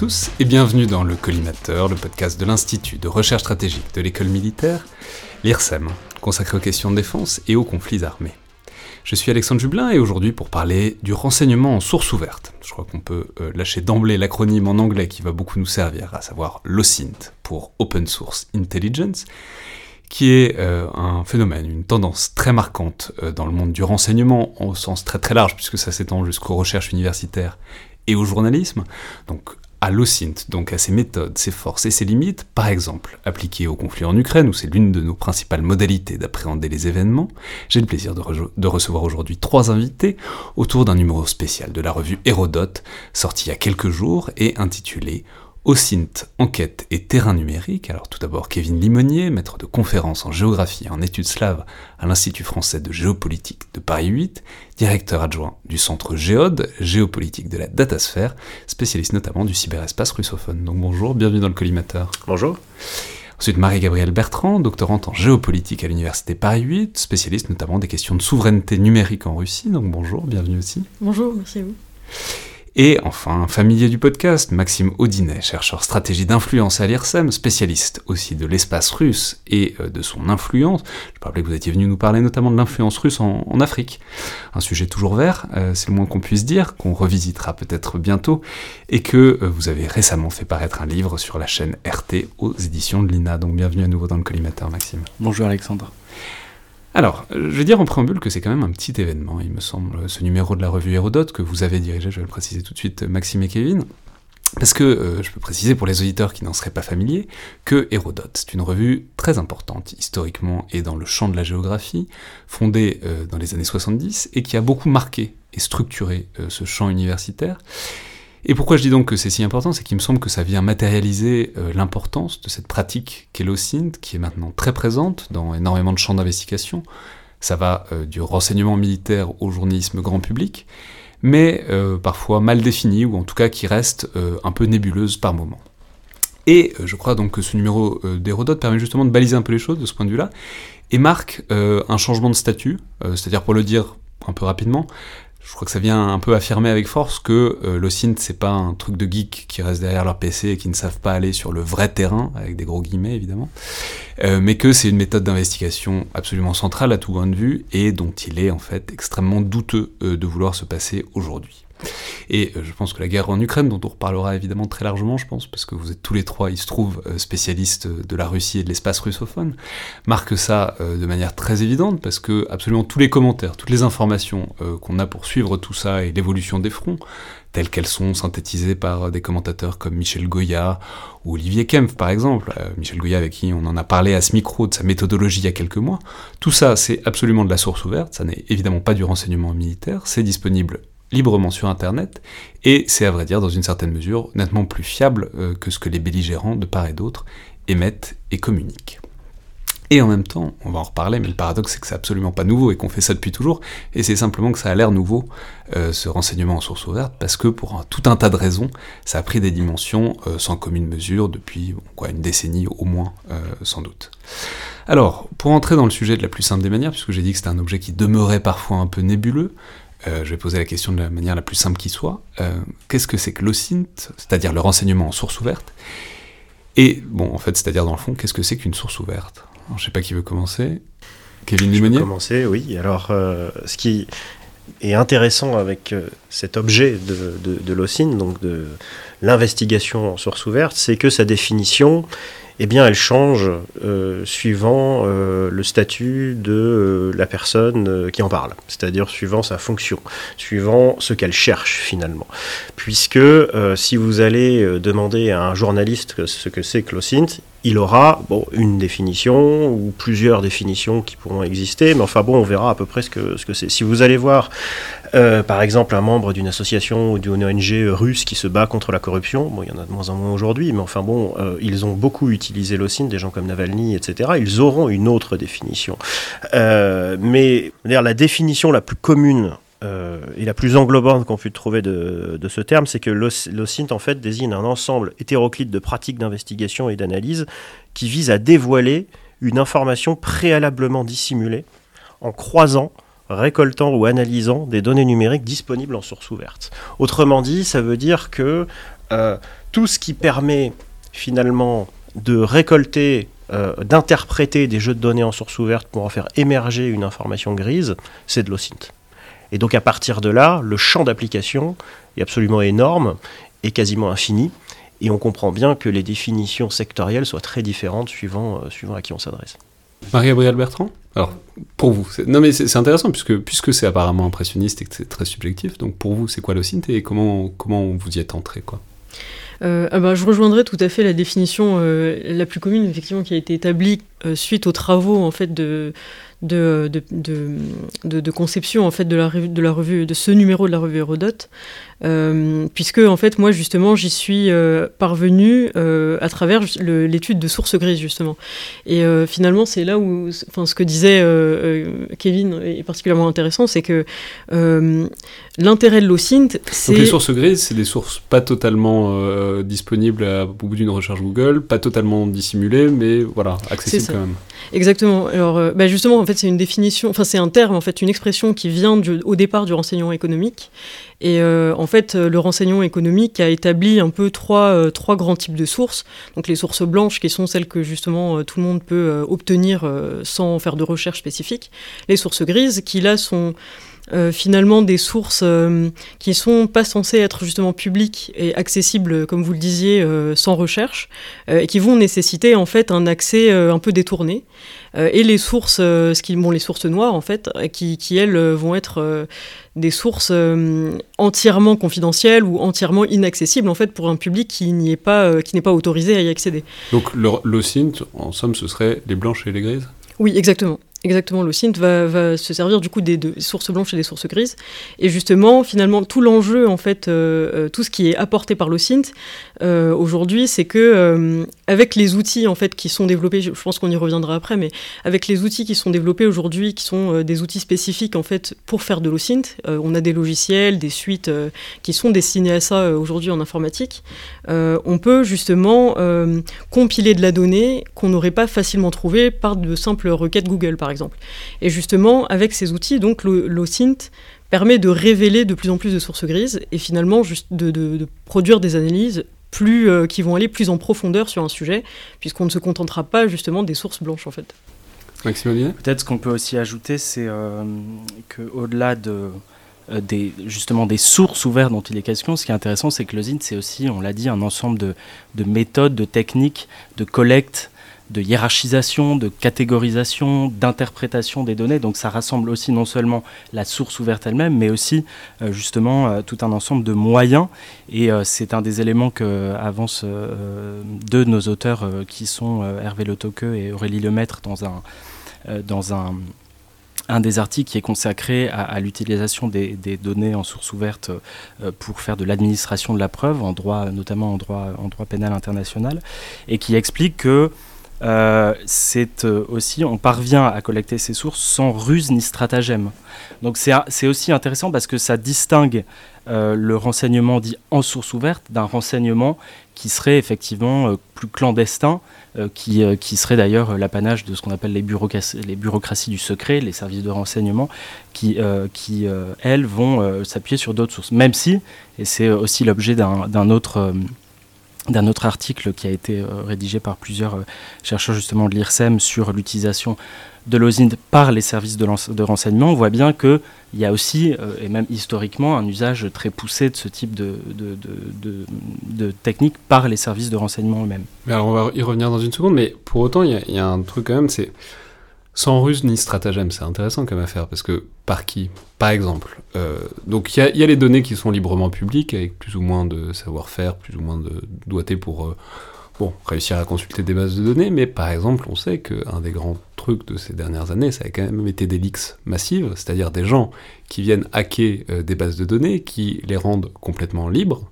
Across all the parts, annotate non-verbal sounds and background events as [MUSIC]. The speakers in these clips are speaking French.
tous et bienvenue dans le Collimateur, le podcast de l'Institut de recherche stratégique de l'école militaire, l'IRSEM, consacré aux questions de défense et aux conflits armés. Je suis Alexandre Jublin et aujourd'hui pour parler du renseignement en source ouverte. Je crois qu'on peut euh, lâcher d'emblée l'acronyme en anglais qui va beaucoup nous servir, à savoir l'OSINT pour Open Source Intelligence, qui est euh, un phénomène, une tendance très marquante euh, dans le monde du renseignement au sens très très large puisque ça s'étend jusqu'aux recherches universitaires et au journalisme. Donc à l'OSINT, donc à ses méthodes, ses forces et ses limites, par exemple appliquées au conflit en Ukraine, où c'est l'une de nos principales modalités d'appréhender les événements, j'ai le plaisir de, de recevoir aujourd'hui trois invités autour d'un numéro spécial de la revue Hérodote, sorti il y a quelques jours et intitulé OSINT, enquête et terrain numérique. Alors tout d'abord Kevin Limonier, maître de conférences en géographie et en études slaves à l'Institut français de géopolitique de Paris 8, directeur adjoint du centre Géode, géopolitique de la datasphère, spécialiste notamment du cyberespace russophone. Donc bonjour, bienvenue dans le collimateur. Bonjour. Ensuite Marie-Gabrielle Bertrand, doctorante en géopolitique à l'Université Paris 8, spécialiste notamment des questions de souveraineté numérique en Russie. Donc bonjour, bienvenue aussi. Bonjour, merci à vous. Et enfin, familier du podcast, Maxime Audinet, chercheur stratégie d'influence à l'IRSEM, spécialiste aussi de l'espace russe et euh, de son influence. Je rappeler que vous étiez venu nous parler notamment de l'influence russe en, Afrique. Un sujet toujours vert, euh, c'est le moins qu'on puisse dire, qu'on revisitera peut-être bientôt, et que euh, vous avez récemment fait paraître un livre sur la chaîne RT aux éditions de l'INA. Donc bienvenue à nouveau dans le collimateur, Maxime. Bonjour Alexandre. Alors, je vais dire en préambule que c'est quand même un petit événement, il me semble, ce numéro de la revue Hérodote que vous avez dirigé, je vais le préciser tout de suite, Maxime et Kevin. Parce que euh, je peux préciser pour les auditeurs qui n'en seraient pas familiers que Hérodote, c'est une revue très importante historiquement et dans le champ de la géographie, fondée euh, dans les années 70 et qui a beaucoup marqué et structuré euh, ce champ universitaire. Et pourquoi je dis donc que c'est si important C'est qu'il me semble que ça vient matérialiser euh, l'importance de cette pratique qu'est l'OSINT, qui est maintenant très présente dans énormément de champs d'investigation. Ça va euh, du renseignement militaire au journalisme grand public, mais euh, parfois mal définie, ou en tout cas qui reste un peu nébuleuse par moment. Et je crois donc que ce numéro d'Hérodote permet justement de baliser un peu les choses de ce point de vue-là, et marque un changement de statut, c'est-à-dire pour le dire un peu rapidement, je crois que ça vient un peu affirmer avec force que euh, c'est pas un truc de geek qui reste derrière leur PC et qui ne savent pas aller sur le vrai terrain, avec des gros guillemets évidemment, euh, mais que c'est une méthode d'investigation absolument centrale à tout point de vue et dont il est en fait extrêmement douteux euh, de vouloir se passer aujourd'hui. Et euh, je pense que la guerre en Ukraine, dont on reparlera évidemment très largement, je pense, parce que vous êtes tous les trois, il se trouve, euh, spécialistes de la Russie et de l'espace russophone, marque ça euh, de manière très évidente, parce que absolument tous les commentaires, toutes les informations qu'on a pour suivre tout ça et l'évolution des fronts, telles qu'elles sont synthétisées par des commentateurs comme Michel Goya ou Olivier Kempf par exemple, Michel Goya avec qui on en a parlé à ce micro de sa méthodologie il y a quelques mois, tout ça c'est absolument de la source ouverte, ça n'est évidemment pas du renseignement militaire, c'est disponible librement sur Internet, et c'est à vrai dire dans une certaine mesure nettement plus fiable euh, que ce que les belligérants de part et d'autre émettent et communiquent. Et en même temps, on va en reparler, mais le paradoxe c'est que c'est absolument pas nouveau et qu'on fait ça depuis toujours, et c'est simplement que ça a l'air nouveau, euh, ce renseignement en source ouverte, parce que pour tout un tas de raisons, ça a pris des dimensions euh, sans commune mesure depuis quoi, une décennie au moins, sans doute. Alors, pour entrer dans le sujet de la plus simple des manières, puisque j'ai dit que c'était un objet qui demeurait parfois un peu nébuleux, euh, je vais poser la question de la manière la plus simple qui soit. Euh, qu'est-ce que c'est que l'OSINT, c'est-à-dire le renseignement en source ouverte? Et, bon, en fait, c'est-à-dire dans le fond, qu'est-ce que c'est qu'une source ouverte? Je ne sais pas qui veut commencer. Kevin Limonier Je peux commencer, oui. Alors, euh, ce qui est intéressant avec cet objet de, de, de l'OSINT, donc de l'investigation en source ouverte, c'est que sa définition eh bien, elle change euh, suivant euh, le statut de euh, la personne qui en parle, c'est-à-dire suivant sa fonction, suivant ce qu'elle cherche finalement. Puisque si vous allez demander à un journaliste ce que c'est que il aura bon, une définition ou plusieurs définitions qui pourront exister, mais enfin bon, on verra à peu près ce que c'est. Ce que si vous allez voir, euh, par exemple, un membre d'une association ou d'une ONG russe qui se bat contre la corruption, bon, il y en a de moins en moins aujourd'hui, mais enfin bon, euh, ils ont beaucoup utilisé l'OSINT, des gens comme Navalny, etc. Ils auront une autre définition. Euh, mais la définition la plus commune euh, et la plus englobante qu'on puisse trouver de, ce terme, c'est que l'OSINT en fait désigne un ensemble hétéroclite de pratiques d'investigation et d'analyse qui vise à dévoiler une information préalablement dissimulée en croisant récoltant ou analysant des données numériques disponibles en source ouverte. Autrement dit, ça veut dire que euh, tout ce qui permet finalement de récolter, euh, d'interpréter des jeux de données en source ouverte pour en faire émerger une information grise, c'est de l'OSINT. Et donc à partir de là, le champ d'application est absolument énorme et quasiment infini. Et on comprend bien que les définitions sectorielles soient très différentes suivant, euh, suivant à qui on s'adresse. Marie-Gabrielle Bertrand? Alors, pour vous, non mais c'est intéressant puisque, puisque c'est apparemment impressionniste et que c'est très subjectif, donc pour vous, c'est quoi l'OSINT et comment, comment vous y êtes entré quoi? Euh, ah bah, je rejoindrai tout à fait la définition euh, la plus commune, effectivement, qui a été établie suite aux travaux en fait de, de, de, de, conception en fait de la, de la revue de ce numéro de la revue Hérodote euh, puisque en fait moi justement j'y suis euh, parvenu euh, à travers l'étude de sources grises justement. Et finalement c'est là où enfin ce que disait Kevin est particulièrement intéressant c'est que l'intérêt de l'OSINT c'est les sources grises c'est des sources pas totalement disponibles au bout d'une recherche Google pas totalement dissimulées mais voilà accessibles quand même. Exactement. Alors bah justement en fait c'est une définition enfin c'est un terme en fait une expression qui vient du, au départ du renseignement économique et euh, en fait, le renseignement économique a établi un peu trois, euh, trois grands types de sources. Donc les sources blanches, qui sont celles que justement euh, tout le monde peut obtenir sans faire de recherche spécifique. Les sources grises, qui là sont finalement des sources qui sont pas censées être justement publiques et accessibles, comme vous le disiez, sans recherche, et qui vont nécessiter en fait un accès un peu détourné. et les sources, ce qui, bon, les sources noires en fait, qui, qui elles vont être des sources euh, entièrement confidentielles ou entièrement inaccessibles en fait pour un public qui n'y est pas euh, qui n'est pas autorisé à y accéder. Donc le, le en somme, ce serait les blanches et les grises? Oui, exactement. Exactement, l'OSINT va, se servir du coup des, sources blanches et des sources grises. Et justement, finalement, tout l'enjeu, en fait, euh, euh, tout ce qui est apporté par l'OSINT euh, aujourd'hui, c'est que avec les outils en fait qui sont développés, je, pense qu'on y reviendra après, mais avec les outils qui sont développés aujourd'hui, qui sont des outils spécifiques en fait pour faire de l'OSINT, on a des logiciels, des suites qui sont destinés à ça aujourd'hui en informatique. on peut justement compiler de la donnée qu'on n'aurait pas facilement trouvée par de simples requêtes Google, par exemple. Et justement, avec ces outils, donc l'OSINT permet de révéler de plus en plus de sources grises et finalement juste de, produire des analyses plus, euh, qui vont aller plus en profondeur sur un sujet, puisqu'on ne se contentera pas justement des sources blanches en fait. Maxime Peut-être ce qu'on peut aussi ajouter, c'est euh, qu'au-delà de, euh, des, justement des sources ouvertes dont il est question, ce qui est intéressant, c'est que l'OSINT, c'est aussi, on l'a dit, un ensemble de, de, méthodes, de techniques, de collecte de hiérarchisation, de catégorisation, d'interprétation des données. Donc ça rassemble aussi non seulement la source ouverte elle-même, mais aussi euh, justement euh, tout un ensemble de moyens. Et euh, c'est un des éléments que avancent deux de nos auteurs qui sont Hervé Le et Aurélie Lemaître dans un, dans un un des articles qui est consacré à, l'utilisation des, données en source ouverte pour faire de l'administration de la preuve, en droit, notamment en droit, en droit pénal international, et qui explique que euh, c'est euh, aussi, on parvient à collecter ces sources sans ruse ni stratagème. Donc c'est aussi intéressant parce que ça distingue euh, le renseignement dit en source ouverte d'un renseignement qui serait effectivement plus clandestin, qui, qui, serait d'ailleurs l'apanage de ce qu'on appelle les, bureaucraties, les du secret, les services de renseignement, qui, qui elles, vont s'appuyer sur d'autres sources. Même si, et c'est aussi l'objet d'un autre d'un autre article qui a été euh, rédigé par plusieurs euh, chercheurs justement de l'IRSEM sur l'utilisation de l'OSINT par les services de, renseignement, on voit bien qu'il y a aussi, euh, et même historiquement, un usage très poussé de ce type de, technique par les services de renseignement eux-mêmes. Alors on va y revenir dans une seconde, mais pour autant, il y, a un truc quand même, c'est sans ruse ni stratagème, c'est intéressant comme affaire, parce que par qui? Par exemple, euh, donc il y, a les données qui sont librement publiques, avec plus ou moins de savoir-faire, plus ou moins de doigté pour euh, réussir à consulter des bases de données, mais par exemple, on sait qu'un des grands trucs de ces dernières années, ça a quand même été des leaks massives, c'est-à-dire des gens qui viennent hacker euh, des bases de données, qui les rendent complètement libres,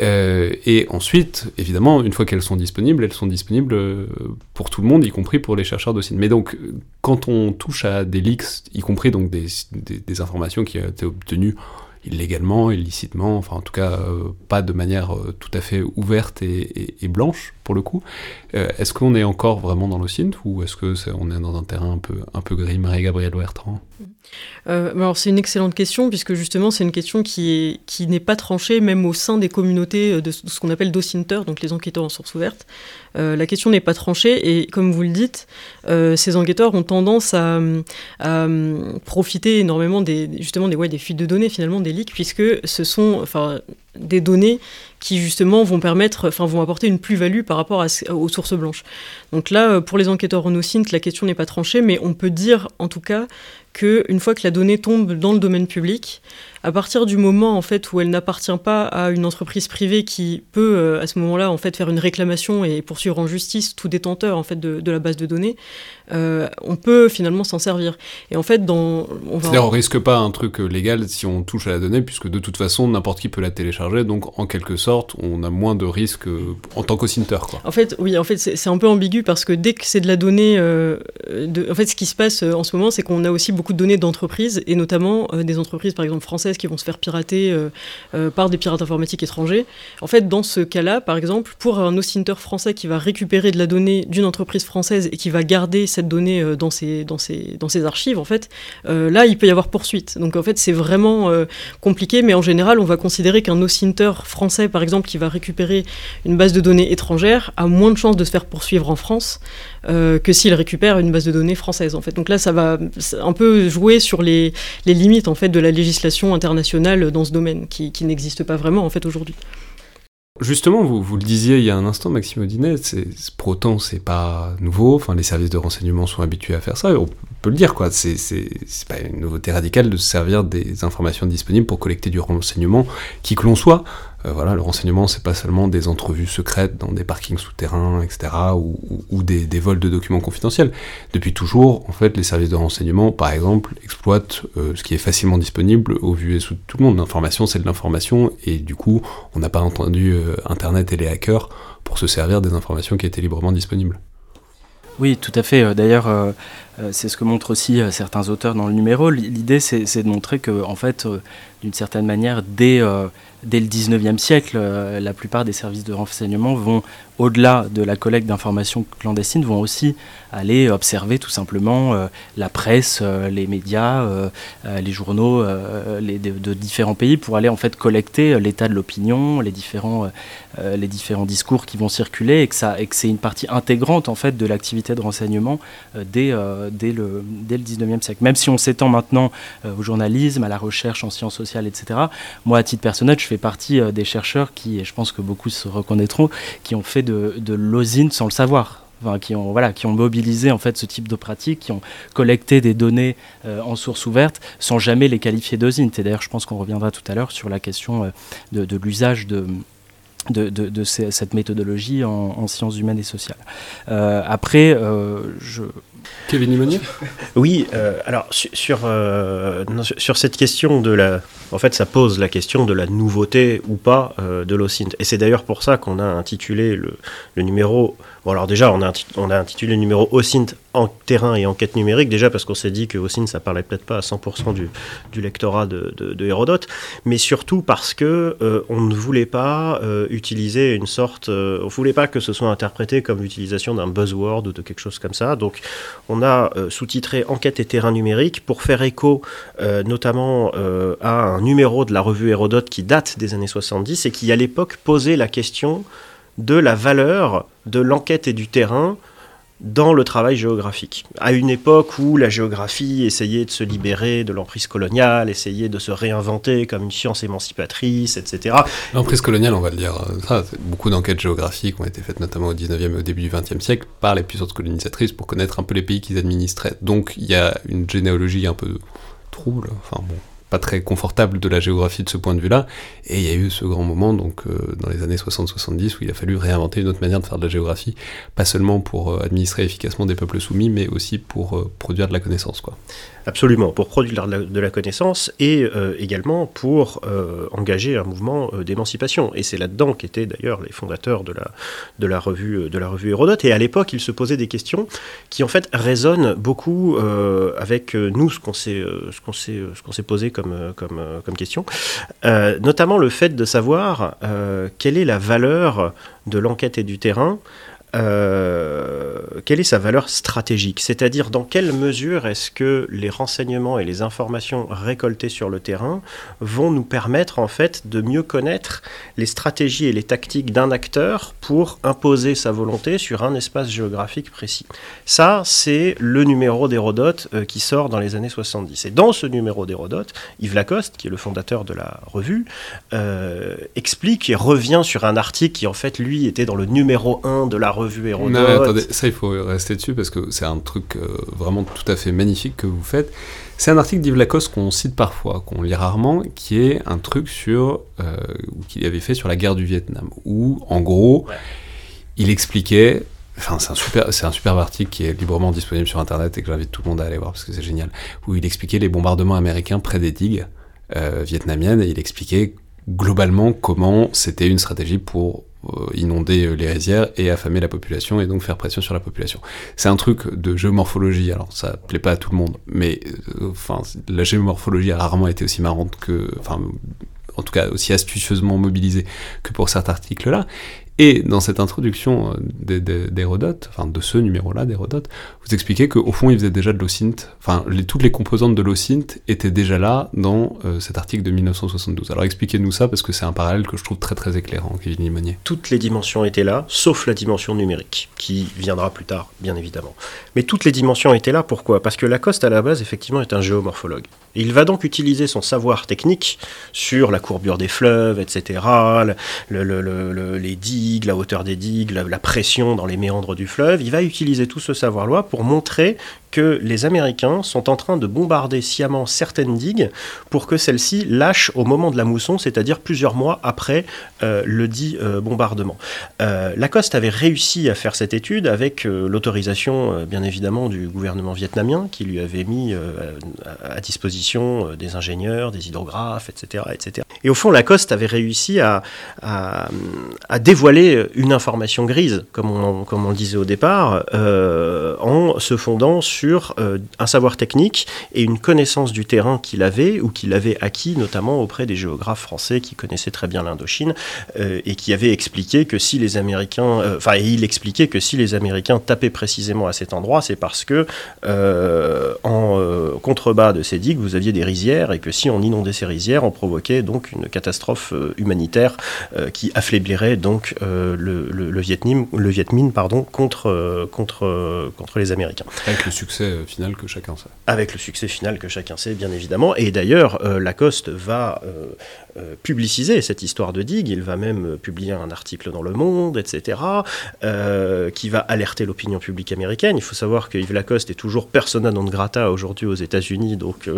euh, et ensuite, évidemment, une fois qu'elles sont disponibles, elles sont disponibles euh, pour tout le monde, y compris pour les chercheurs de sites. Mais donc, quand on touche à des leaks, y compris donc des, informations qui ont été obtenues illégalement, illicitement, enfin en tout cas pas de manière tout à fait ouverte et, blanche pour le coup. est-ce qu'on est encore vraiment dans l'OSINT ou est-ce que est, on est dans un terrain un peu, un peu gris, Marie-Gabrielle Bertrand? Euh, alors c'est une excellente question puisque justement c'est une question qui est qui n'est pas tranchée même au sein des communautés de ce qu'on appelle docinter, donc les enquêteurs en source ouverte. Euh, la question n'est pas tranchée et comme vous le dites, euh, ces enquêteurs ont tendance à, profiter énormément des justement des ouais, des fuites de données finalement des leaks puisque ce sont enfin des données qui justement vont permettre, enfin vont apporter une plus-value par rapport aux sources blanches. Donc là, pour les enquêteurs ONOSINT, la question n'est pas tranchée, mais on peut dire en tout cas qu'une fois que la donnée tombe dans le domaine public, à partir du moment en fait où elle n'appartient pas à une entreprise privée qui peut euh, à ce moment-là en fait faire une réclamation et poursuivre en justice tout détenteur en fait de, de la base de données, euh, on peut finalement s'en servir. Et en fait, dans on va... On risque pas un truc euh, légal si on touche à la donnée, puisque de toute façon n'importe qui peut la télécharger, donc en quelque sorte on a moins de risques en tant qu'auditeur. Quoi. En fait, oui, en fait c'est un peu ambigu parce que dès que c'est de la donnée, de... en fait ce qui se passe en ce moment, c'est qu'on a aussi beaucoup de données d'entreprises et notamment des entreprises par exemple françaises qui vont se faire pirater euh, euh, par des pirates informatiques étrangers. En fait, dans ce cas-là, par exemple, pour un OSINTER français qui va récupérer de la donnée d'une entreprise française et qui va garder cette donnée euh, dans ses, dans ses, dans ses archives, en fait, là, il peut y avoir poursuite. Donc, en fait, c'est vraiment compliqué, mais en général, on va considérer qu'un OSINTER français, par exemple, qui va récupérer une base de données étrangère, a moins de chances de se faire poursuivre en France que s'il récupère une base de données française, en fait. Donc là, ça va un peu jouer sur les, limites, en fait, de la législation international dans ce domaine, qui, n'existe pas vraiment en fait aujourd'hui. Justement, vous, vous, le disiez il y a un instant, Maxime Audinet, pour autant c'est pas nouveau, enfin les services de renseignement sont habitués à faire ça, on peut le dire quoi, c'est pas une nouveauté radicale de se servir des informations disponibles pour collecter du renseignement, qui que l'on soit. Euh, voilà, le renseignement, c'est pas seulement des entrevues secrètes dans des parkings souterrains, etc., ou, des, vols de documents confidentiels. Depuis toujours, en fait, les services de renseignement, par exemple, exploitent euh, ce qui est facilement disponible au vu et sous tout le monde. L'information, c'est de l'information, et du coup, on n'a pas entendu euh, Internet et les hackers pour se servir des informations qui étaient librement disponibles. Oui, tout à fait. D'ailleurs, c'est ce que montrent aussi certains auteurs dans le numéro. L'idée, c'est de montrer que, en fait, d'une certaine manière, dès le 19e siècle, euh, la plupart des services de renseignement vont, au-delà de la collecte d'informations clandestines, vont aussi aller observer tout simplement euh, la presse, euh, les médias, les journaux de, différents pays pour aller en fait collecter l'état de l'opinion, les différents, discours qui vont circuler et que, que c'est une partie intégrante en fait de l'activité de renseignement dès, dès, le, dès le 19e siècle. Même si on s'étend maintenant au journalisme, à la recherche en sciences sociales, etc., moi à titre personnel, je fais partie euh, des chercheurs qui, et je pense que beaucoup se reconnaîtront, qui ont fait de, de sans le savoir. Enfin, qui ont voilà qui ont mobilisé en fait ce type de pratique, qui ont collecté des données euh, en source ouverte sans jamais les qualifier d'osine. Et d'ailleurs, je pense qu'on reviendra tout à l'heure sur la question euh, de l'usage de de, de, de cette méthodologie en, en, sciences humaines et sociales. Euh, après, je, Kevin Limonier [LAUGHS] Oui, euh, alors sur, euh, sur cette question de la... En fait, ça pose la question de la nouveauté ou pas euh, de l'OSINT. Et c'est d'ailleurs pour ça qu'on a intitulé le, le numéro Bon, alors déjà, on a, intitulé le numéro OSINT en terrain et enquête numérique, déjà parce qu'on s'est dit que OSINT, ça parlait peut-être pas à 100% du, lectorat de, Hérodote, mais surtout parce que euh, on ne voulait pas euh, utiliser une sorte. Euh, on voulait pas que ce soit interprété comme l'utilisation d'un buzzword ou de quelque chose comme ça. Donc, on a sous-titré Enquête et terrain numérique pour faire écho notamment à un numéro de la revue Hérodote qui date des années 70 et qui, à l'époque, posait la question de la valeur de l'enquête et du terrain dans le travail géographique. À une époque où la géographie essayait de se libérer de l'emprise coloniale, essayait de se réinventer comme une science émancipatrice, etc. L'emprise coloniale, on va le dire, ça, beaucoup d'enquêtes géographiques ont été faites notamment au 19e et au début du 20e siècle par les puissances colonisatrices pour connaître un peu les pays qu'ils administraient. Donc il y a une généalogie un peu trouble, enfin bon, très confortable de la géographie de ce point de vue-là. Et il y a eu ce grand moment, donc euh, dans les années 60-70, où il a fallu réinventer une autre manière de faire de la géographie, pas seulement pour euh, administrer efficacement des peuples soumis, mais aussi pour euh, produire de la connaissance. Quoi. Absolument, pour produire de la, connaissance et également pour engager un mouvement d'émancipation. Et c'est là-dedans qu'étaient d'ailleurs les fondateurs de la, de, la revue, de la revue Hérodote. Et à l'époque, ils se posaient des questions qui en fait résonnent beaucoup avec nous, ce qu'on s'est, qu'on s'est posé comme comme, comme question, notamment le fait de savoir quelle est la valeur de l'enquête et du terrain euh, quelle est sa valeur stratégique? C'est-à-dire dans quelle mesure est-ce que les renseignements et les informations récoltées sur le terrain vont nous permettre en fait de mieux connaître les stratégies et les tactiques d'un acteur pour imposer sa volonté sur un espace géographique précis? Ça, c'est le numéro d'Hérodote euh, qui sort dans les années 70. Et dans ce numéro d'Hérodote, Yves Lacoste, qui est le fondateur de la revue, euh, explique et revient sur un article qui en fait lui était dans le numéro 1 de la revue non, attendez, ça il faut rester dessus parce que c'est un truc euh, vraiment tout à fait magnifique que vous faites. C'est un article d'Yves Lacoste qu'on cite parfois, qu'on lit rarement, qui est un truc sur euh, qu'il avait fait sur la guerre du Vietnam, où en gros il expliquait. Enfin, c'est un super, c'est un superbe article qui est librement disponible sur internet et que j'invite tout le monde à aller voir parce que c'est génial. Où il expliquait les bombardements américains près des digues euh, vietnamiennes et il expliquait globalement comment c'était une stratégie pour inonder euh, les rizières et affamer la population et donc faire pression sur la population. C'est un truc de géomorphologie, alors ça plaît pas à tout le monde, mais euh, la géomorphologie a rarement été aussi marrante que, enfin en tout cas aussi astucieusement mobilisée que pour cet article-là. Et dans cette introduction euh, d'Hérodote, enfin de ce numéro-là d'Hérodote, vous expliquez qu'au fond, il faisait déjà de l'OSINT, enfin toutes les composantes de l'OSINT étaient déjà là dans euh, cet article de 1972. Alors expliquez-nous ça, parce que c'est un parallèle que je trouve très très éclairant, Kevin Limonier. Toutes les dimensions étaient là, sauf la dimension numérique, qui viendra plus tard, bien évidemment. Mais toutes les dimensions étaient là, pourquoi? Parce que Lacoste, à la base, effectivement, est un géomorphologue. il va donc utiliser son savoir technique sur la courbure des fleuves, etc., les la hauteur des digues, la, pression dans les méandres du fleuve. Il va utiliser tout ce savoir-là pour montrer que les Américains sont en train de bombarder sciemment certaines digues pour que celles-ci lâchent au moment de la mousson, c'est-à-dire plusieurs mois après euh, le dit euh, bombardement. Euh, Lacoste avait réussi à faire cette étude avec l'autorisation, bien évidemment, du gouvernement vietnamien qui lui avait mis à, disposition des ingénieurs, des hydrographes, etc., etc. Et au fond, Lacoste avait réussi à, dévoiler une information grise, comme on, disait au départ, en se fondant sur euh, un savoir technique et une connaissance du terrain qu'il avait ou qu'il avait acquis notamment auprès des géographes français qui connaissaient très bien l'Indochine euh, et qui avaient expliqué que si les Américains, euh, enfin il expliquait que si les Américains tapaient précisément à cet endroit, c'est parce que en contrebas de ces digues vous aviez des rizières et que si on inondait ces rizières, on provoquait donc une catastrophe humanitaire qui affaiblirait donc le, le, le, Viet Minh pardon contre contre contre les Américains. Avec le succès euh, final que chacun sait. Avec le succès final que chacun sait, bien évidemment. Et d'ailleurs, euh, Lacoste va euh, publiciser cette histoire de digue. Il va même publier un article dans Le Monde, etc., qui va alerter l'opinion publique américaine. Il faut savoir que Yves Lacoste est toujours persona non grata aujourd'hui aux États-Unis, donc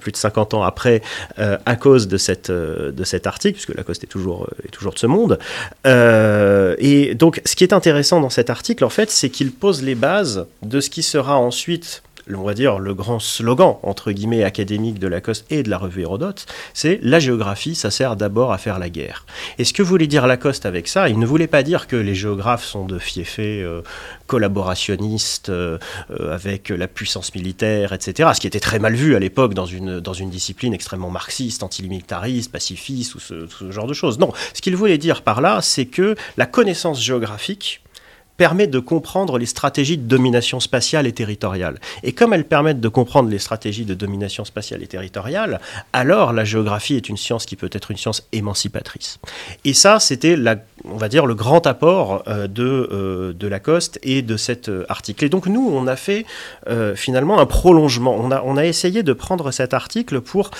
plus de 50 ans après, à cause de, cette, de cet article, puisque Lacoste est toujours, est toujours de ce monde. et donc, ce qui est intéressant dans cet article, en fait, c'est qu'il pose les bases de ce qui sera ensuite on va dire, le grand slogan, entre guillemets, académique de Lacoste et de la revue Hérodote, c'est la géographie, ça sert d'abord à faire la guerre. Et ce que voulait dire Lacoste avec ça, il ne voulait pas dire que les géographes sont de fiefés euh, collaborationnistes euh, euh, avec la puissance militaire, etc., ce qui était très mal vu à l'époque dans une, dans une discipline extrêmement marxiste, antimilitariste, pacifiste, ou ce genre de choses. Non, ce qu'il voulait dire par là, c'est que la connaissance géographique, permet de comprendre les stratégies de domination spatiale et territoriale. Et comme elles permettent de comprendre les stratégies de domination spatiale et territoriale, alors la géographie est une science qui peut être une science émancipatrice. Et ça, c'était, on va dire, le grand apport euh, de, euh, de Lacoste et de cet euh, article. Et donc nous, on a fait finalement un prolongement. On a, on a essayé de prendre cet article pour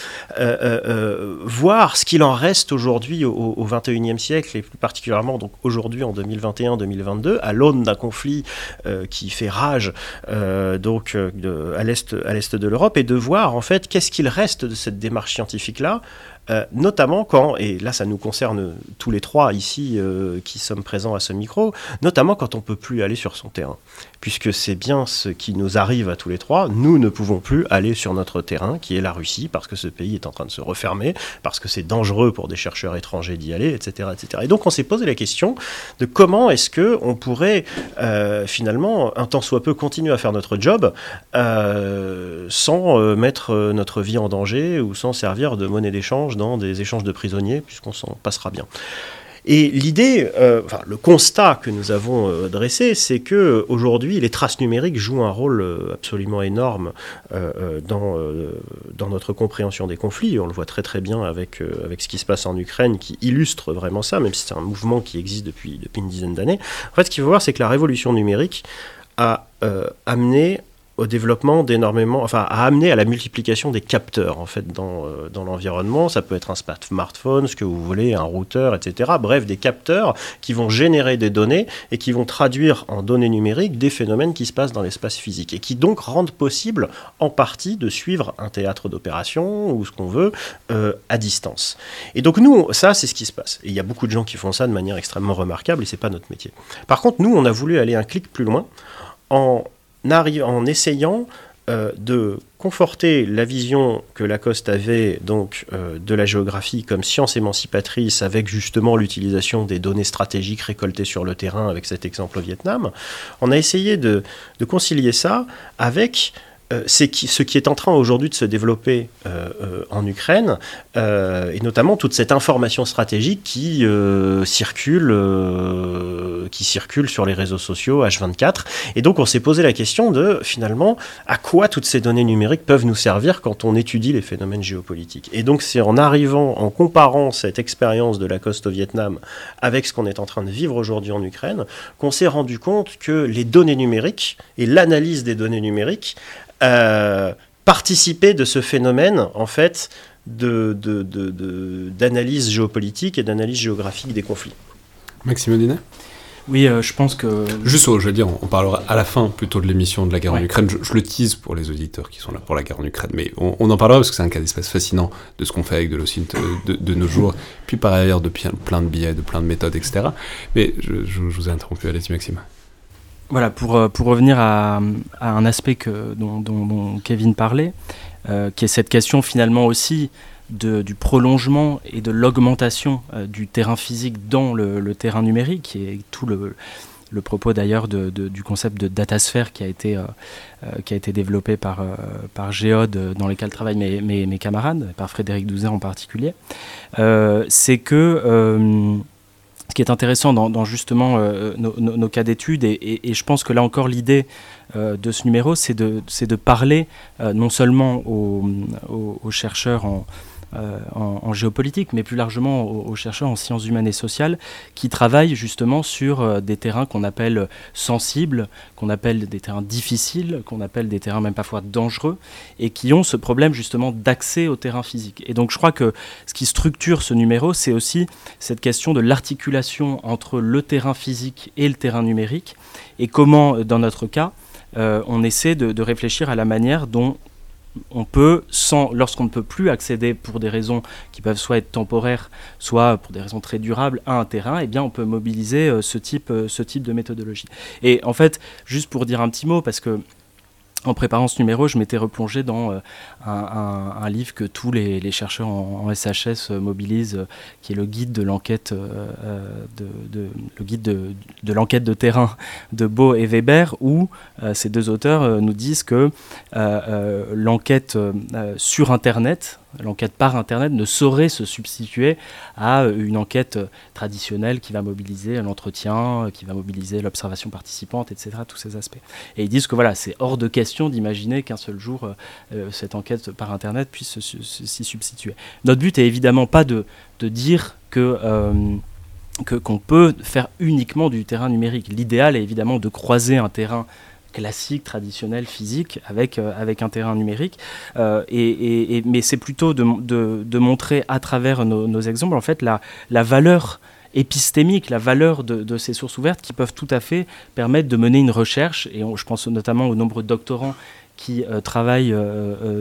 voir ce qu'il en reste aujourd'hui au, au 21e siècle, et plus particulièrement aujourd'hui en 2021-2022, à d'un conflit euh, qui fait rage euh, donc euh, à l'est de l'Europe et de voir en fait qu'est-ce qu'il reste de cette démarche scientifique là notamment quand, et là ça nous concerne tous les trois ici qui sommes présents à ce micro, notamment quand on peut plus aller sur son terrain. Puisque c'est bien ce qui nous arrive à tous les trois, nous ne pouvons plus aller sur notre terrain, qui est la Russie, parce que ce pays est en train de se refermer, parce que c'est dangereux pour des chercheurs étrangers d'y aller, etc., etc. Et donc on s'est posé la question de comment est-ce que on pourrait euh, finalement, un temps soit peu, continuer à faire notre job sans mettre notre vie en danger ou sans servir de monnaie d'échange dans des échanges de prisonniers, puisqu'on s'en passera bien. Et l'idée, euh, le constat que nous avons euh, dressé, c'est que aujourd'hui, les traces numériques jouent un rôle euh, absolument énorme dans, notre compréhension des conflits. On le voit très très bien avec, avec ce qui se passe en Ukraine, qui illustre vraiment ça, même si c'est un mouvement qui existe depuis, depuis une dizaine d'années. En fait, ce qu'il faut voir, c'est que la révolution numérique a amené au développement d'énormément, enfin, à amener à la multiplication des capteurs en fait dans, euh, dans l'environnement. Ça peut être un smartphone, ce que vous voulez, un routeur, etc. Bref, des capteurs qui vont générer des données et qui vont traduire en données numériques des phénomènes qui se passent dans l'espace physique et qui donc rendent possible en partie de suivre un théâtre d'opération ou ce qu'on veut euh, à distance. Et donc nous, ça, c'est ce qui se passe. Et il y a beaucoup de gens qui font ça de manière extrêmement remarquable et c'est pas notre métier. Par contre, nous, on a voulu aller un clic plus loin en en essayant euh, de conforter la vision que Lacoste avait donc euh, de la géographie comme science émancipatrice avec justement l'utilisation des données stratégiques récoltées sur le terrain avec cet exemple au Vietnam, on a essayé de concilier ça avec euh, ce qui est en train aujourd'hui de se développer en Ukraine, et notamment toute cette information stratégique qui circule, qui circule sur les réseaux sociaux H24. Et donc on s'est posé la question de finalement à quoi toutes ces données numériques peuvent nous servir quand on étudie les phénomènes géopolitiques. Et donc c'est en arrivant, en comparant cette expérience de la Lacoste au Vietnam avec ce qu'on est en train de vivre aujourd'hui en Ukraine, qu'on s'est rendu compte que les données numériques et l'analyse des données numériques euh, participer de ce phénomène, en fait, d'analyse géopolitique et d'analyse géographique des conflits. Maxime Odinet oui, euh, je pense que. Juste, je veux dire, on parlera à la fin plutôt de l'émission de la guerre en Ukraine. Je, le tease pour les auditeurs qui sont là pour la guerre en Ukraine, mais on, en parlera parce que c'est un cas d'espèce fascinant de ce qu'on fait avec de l'OSINT de, de, nos jours, puis par ailleurs de plein de billets, de plein de méthodes, etc. Mais je, je vous ai interrompu, allez-y, Maxime. Voilà, pour, euh, pour revenir à, un aspect que, dont, Kevin parlait, euh, qui est cette question finalement aussi du prolongement et de l'augmentation euh, du terrain physique dans le, terrain numérique, qui est tout le, propos d'ailleurs du concept de datasphère qui a été, qui a été développé par, par Géode, dans lequel travaillent mes, mes, mes, camarades, par Frédéric Douzet en particulier, c'est que ce qui est intéressant dans, justement euh, nos, cas d'études, et, je pense que là encore l'idée euh, de ce numéro, c'est de, de, parler euh, non seulement aux chercheurs en, euh, en, géopolitique, mais plus largement aux, chercheurs en sciences humaines et sociales qui travaillent justement sur euh, des terrains qu'on appelle sensibles, qu'on appelle des terrains difficiles, qu'on appelle des terrains même parfois dangereux, et qui ont ce problème justement d'accès au terrain physique. Et donc je crois que ce qui structure ce numéro, c'est aussi cette question de l'articulation entre le terrain physique et le terrain numérique, et comment, dans notre cas, euh, on essaie de, de, réfléchir à la manière dont on peut, sans, lorsqu'on ne peut plus accéder pour des raisons qui peuvent soit être temporaires, soit pour des raisons très durables à un terrain, eh bien on peut mobiliser euh, ce, type, euh, ce type de méthodologie. Et en fait, juste pour dire un petit mot, parce que en préparant ce numéro, je m'étais replongé dans euh, un, livre que tous les, chercheurs en, SHS mobilisent, qui est le guide de l'enquête de, le guide de, l'enquête de terrain de Beau et Weber, où ces deux auteurs nous disent que l'enquête sur Internet, l'enquête par Internet ne saurait se substituer à euh, une enquête euh, traditionnelle qui va mobiliser l'entretien, euh, qui va mobiliser l'observation participante, etc., tous ces aspects. Et ils disent que voilà, c'est hors de question d'imaginer qu'un seul jour, cette enquête par Internet puisse s'y substituer. Notre but est évidemment pas de, de dire que... qu'on peut faire uniquement du terrain numérique. L'idéal est évidemment de croiser un terrain classique, traditionnel, physique, avec, euh, avec un terrain numérique. Euh, et, mais c'est plutôt de, de, montrer à travers nos, exemples, en fait, la, la valeur épistémique, la valeur de, de, ces sources ouvertes qui peuvent tout à fait permettre de mener une recherche, et je pense notamment aux nombreux doctorants qui travaillent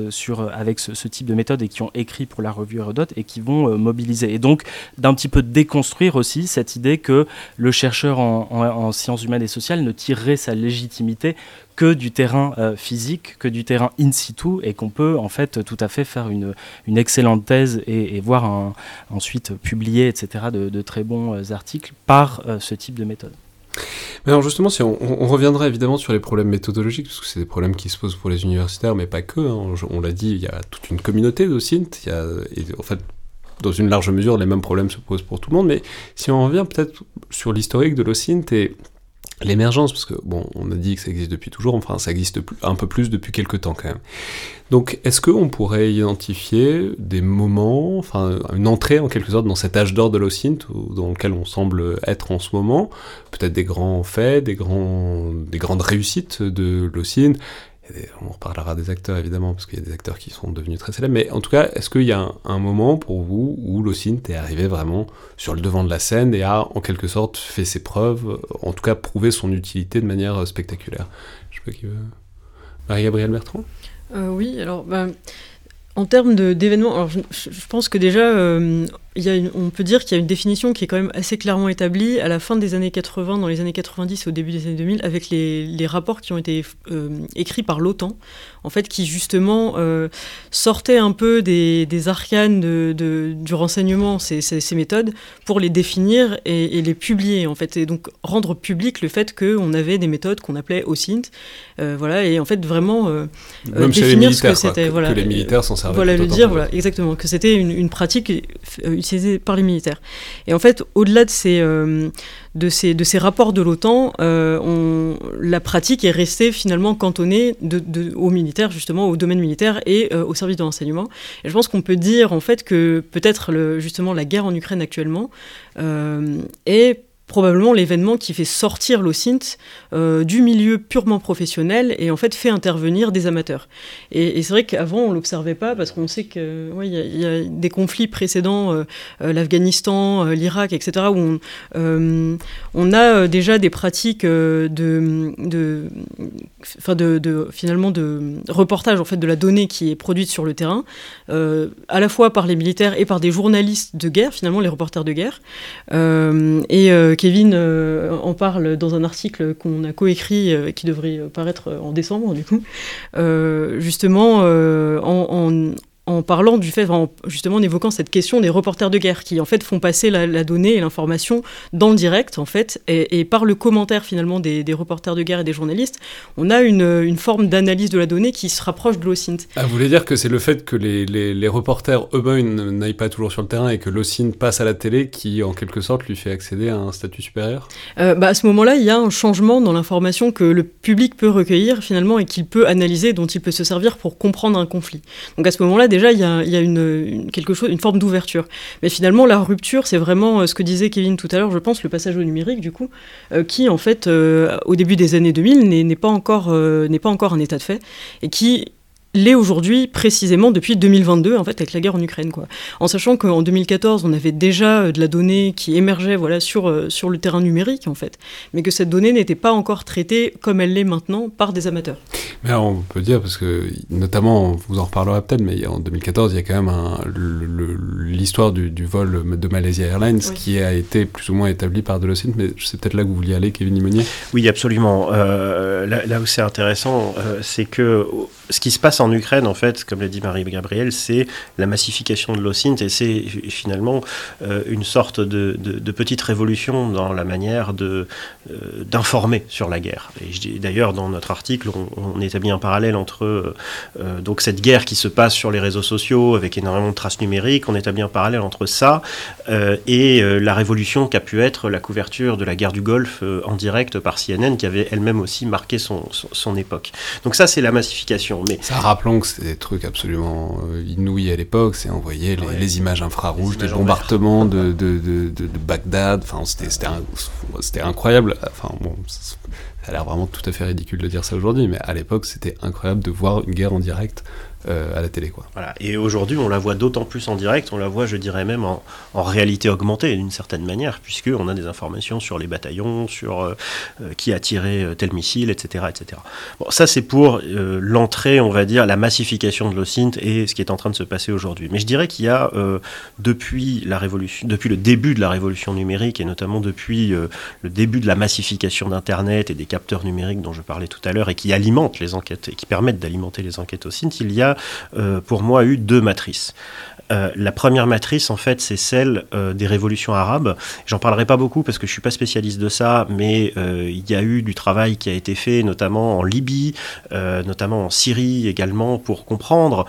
sur, avec ce, type de méthode et qui ont écrit pour la revue Hérodote et qui vont mobiliser. Et donc, d'un petit peu déconstruire aussi cette idée que le chercheur en sciences humaines et sociales ne tirerait sa légitimité que du terrain euh, physique, que du terrain in situ, et qu'on peut en fait tout à fait faire une, excellente thèse et, voir ensuite publier, etc., de, très bons euh, articles par euh, ce type de méthode. Alors justement, si on, reviendra évidemment sur les problèmes méthodologiques, parce que c'est des problèmes qui se posent pour les universitaires, mais pas que. Hein. on l'a dit, il y a toute une communauté d'OSINT. Il y a, en fait, dans une large mesure, les mêmes problèmes se posent pour tout le monde. Mais si on revient peut-être sur l'historique de l'OSINT et l'émergence, parce que bon, on a dit que ça existe depuis toujours, enfin ça existe un peu plus depuis quelques temps quand même. Donc est-ce qu'on pourrait identifier des moments, enfin une entrée en quelque sorte dans cet âge d'or de l'OSINT, dans lequel on semble être en ce moment, peut-être des grands faits, des, grands, des grandes réussites de l'OSINT, on reparlera des acteurs évidemment, parce qu'il y a des acteurs qui sont devenus très célèbres, mais en tout cas, est-ce qu'il y a un, moment pour vous où l'OSINT est arrivé vraiment sur le devant de la scène et a en quelque sorte fait ses preuves, en tout cas prouvé son utilité de manière spectaculaire? Je sais pas qui veut. Marie-Gabrielle Bertrand? Euh, Oui, alors. Ben, en termes d'événements, je, pense que déjà, euh, on peut dire qu'il y a une définition qui est quand même assez clairement établie à la fin des années 80, dans les années 90 et au début des années 2000, avec les, rapports qui ont été euh, écrits par l'OTAN, en fait, qui justement euh, sortaient un peu des, arcanes de, du renseignement, ces, ces, méthodes, pour les définir et, les publier, en fait, et donc rendre public le fait qu'on avait des méthodes qu'on appelait OSINT, euh, voilà, et en fait vraiment définir ce que c'était, voilà, que les militaires s'en servaient. Voilà, le dire, voilà, exactement, que c'était une, une pratique utilisés par les militaires. Et en fait, au-delà de ces, euh, de, ces, de ces rapports de l'OTAN, euh, la pratique est restée finalement cantonnée de, aux militaires, justement, au domaine militaire et euh, au service de renseignement. Et je pense qu'on peut dire en fait que peut-être justement la guerre en Ukraine actuellement est probablement l'événement qui fait sortir l'OSINT euh, du milieu purement professionnel et en fait fait intervenir des amateurs. Et, c'est vrai qu'avant on l'observait pas parce qu'on sait qu'il ouais, y, a des conflits précédents, euh, euh, l'Afghanistan, l'Irak, etc., où on, on a déjà des pratiques de, de, de, de, finalement de reportage en fait de la donnée qui est produite sur le terrain, à la fois par les militaires et par des journalistes de guerre, finalement les reporters de guerre. et Kevin euh, en parle dans un article qu'on a coécrit, euh, qui devrait paraître en décembre, du coup, euh, justement en, en parlant du fait, justement en évoquant cette question des reporters de guerre qui en fait font passer la, donnée et l'information dans le direct en fait et, par le commentaire finalement des, reporters de guerre et des journalistes, on a une, forme d'analyse de la donnée qui se rapproche de l'OSINT. Ah, vous voulez dire que c'est le fait que les, reporters eux-mêmes n'aillent pas toujours sur le terrain et que l'OSINT passe à la télé qui en quelque sorte lui fait accéder à un statut supérieur? Euh, bah, À ce moment-là, il y a un changement dans l'information que le public peut recueillir finalement et qu'il peut analyser, dont il peut se servir pour comprendre un conflit. Donc à ce moment-là, déjà, il y a, une, quelque chose, une forme d'ouverture. Mais finalement, la rupture, c'est vraiment euh, ce que disait Kevin tout à l'heure, je pense, le passage au numérique, du coup, euh, qui, en fait, euh, au début des années 2000, n'est pas, encore, pas encore un état de fait, et qui l'est aujourd'hui précisément depuis 2022 en fait avec la guerre en Ukraine quoi. En sachant qu'en 2014 on avait déjà euh, de la donnée qui émergeait voilà sur euh, sur le terrain numérique en fait, mais que cette donnée n'était pas encore traitée comme elle l'est maintenant par des amateurs. Mais on peut dire parce que notamment vous en reparlerez peut-être, mais en 2014 il y a quand même l'histoire du, vol de Malaysia Airlines qui a été plus ou moins établi par Delocine, mais c'est peut-être là que vous vouliez aller, Kevin Limonier. Oui absolument. Euh, là, là, où c'est intéressant, c'est que ce qui se passe en Ukraine, en fait, comme l'a dit Marie-Gabrielle, c'est la massification de l'OSINT et c'est finalement euh, une sorte de, petite révolution dans la manière euh, d'informer sur la guerre. Et d'ailleurs, dans notre article, on, établit un parallèle entre euh, donc cette guerre qui se passe sur les réseaux sociaux avec énormément de traces numériques, on établit un parallèle entre ça et la révolution qu'a pu être la couverture de la guerre du Golfe en direct par CNN, qui avait elle-même aussi marqué son, son, époque. Donc ça, c'est la massification. Mais ça, rappelons que c'était des trucs absolument euh, inouïs à l'époque. C'est envoyer les, images infrarouges des bombardements de, de, de, de, Bagdad. Enfin, c'était incroyable. Enfin, bon, ça a l'air vraiment tout à fait ridicule de dire ça aujourd'hui, mais à l'époque, c'était incroyable de voir une guerre en direct euh, à la télé. Et aujourd'hui, on la voit d'autant plus en direct, on la voit, je dirais même, en, réalité augmentée d'une certaine manière, puisqu'on a des informations sur les bataillons, sur euh, euh, qui a tiré tel missile, etc. etc. Bon, ça, c'est pour l'entrée, on va dire, la massification de l'OSINT et ce qui est en train de se passer aujourd'hui. Mais je dirais qu'il y a, depuis, la révolution, depuis le début de la révolution numérique, et notamment depuis le début de la massification d'Internet et des capteurs numériques dont je parlais tout à l'heure, et qui alimentent les enquêtes, et qui permettent d'alimenter les enquêtes OSINT, il y a euh, pour moi, eu deux matrices. Euh, la première matrice, en fait, c'est celle euh, des révolutions arabes. J'en parlerai pas beaucoup parce que je suis pas spécialiste de ça, mais il y a eu du travail qui a été fait, notamment en Libye, notamment en Syrie également, pour comprendre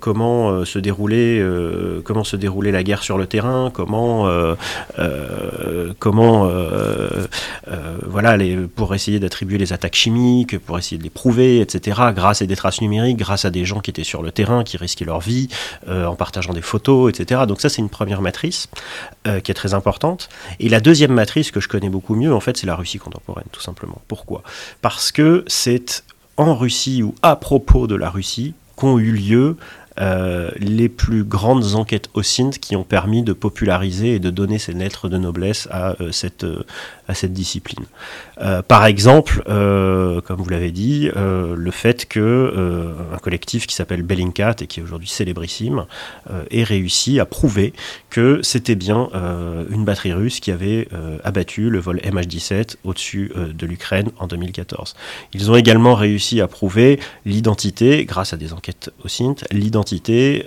comment se déroulait, comment se déroulait la guerre sur le terrain, comment, comment, voilà, pour essayer d'attribuer les attaques chimiques, pour essayer de les prouver, etc. Grâce à des traces numériques, grâce à des gens qui étaient sur le terrain, qui risquaient leur vie euh, en partageant des photos, etc. Donc ça, c'est une première matrice euh, qui est très importante. Et la deuxième matrice que je connais beaucoup mieux, en fait, c'est la Russie contemporaine, tout simplement. Pourquoi? Parce que c'est en Russie ou à propos de la Russie qu'ont eu lieu euh, les plus grandes enquêtes OSINT qui ont permis de populariser et de donner ces lettres de noblesse à, cette, à cette discipline. Euh, par exemple, euh, comme vous l'avez dit, euh, le fait que un collectif qui s'appelle Bellingcat et qui est aujourd'hui célébrissime ait réussi à prouver que c'était bien une batterie russe qui avait abattu le vol MH17 au-dessus de l'Ukraine en 2014. Ils ont également réussi à prouver l'identité, grâce à des enquêtes au SINT, l'identité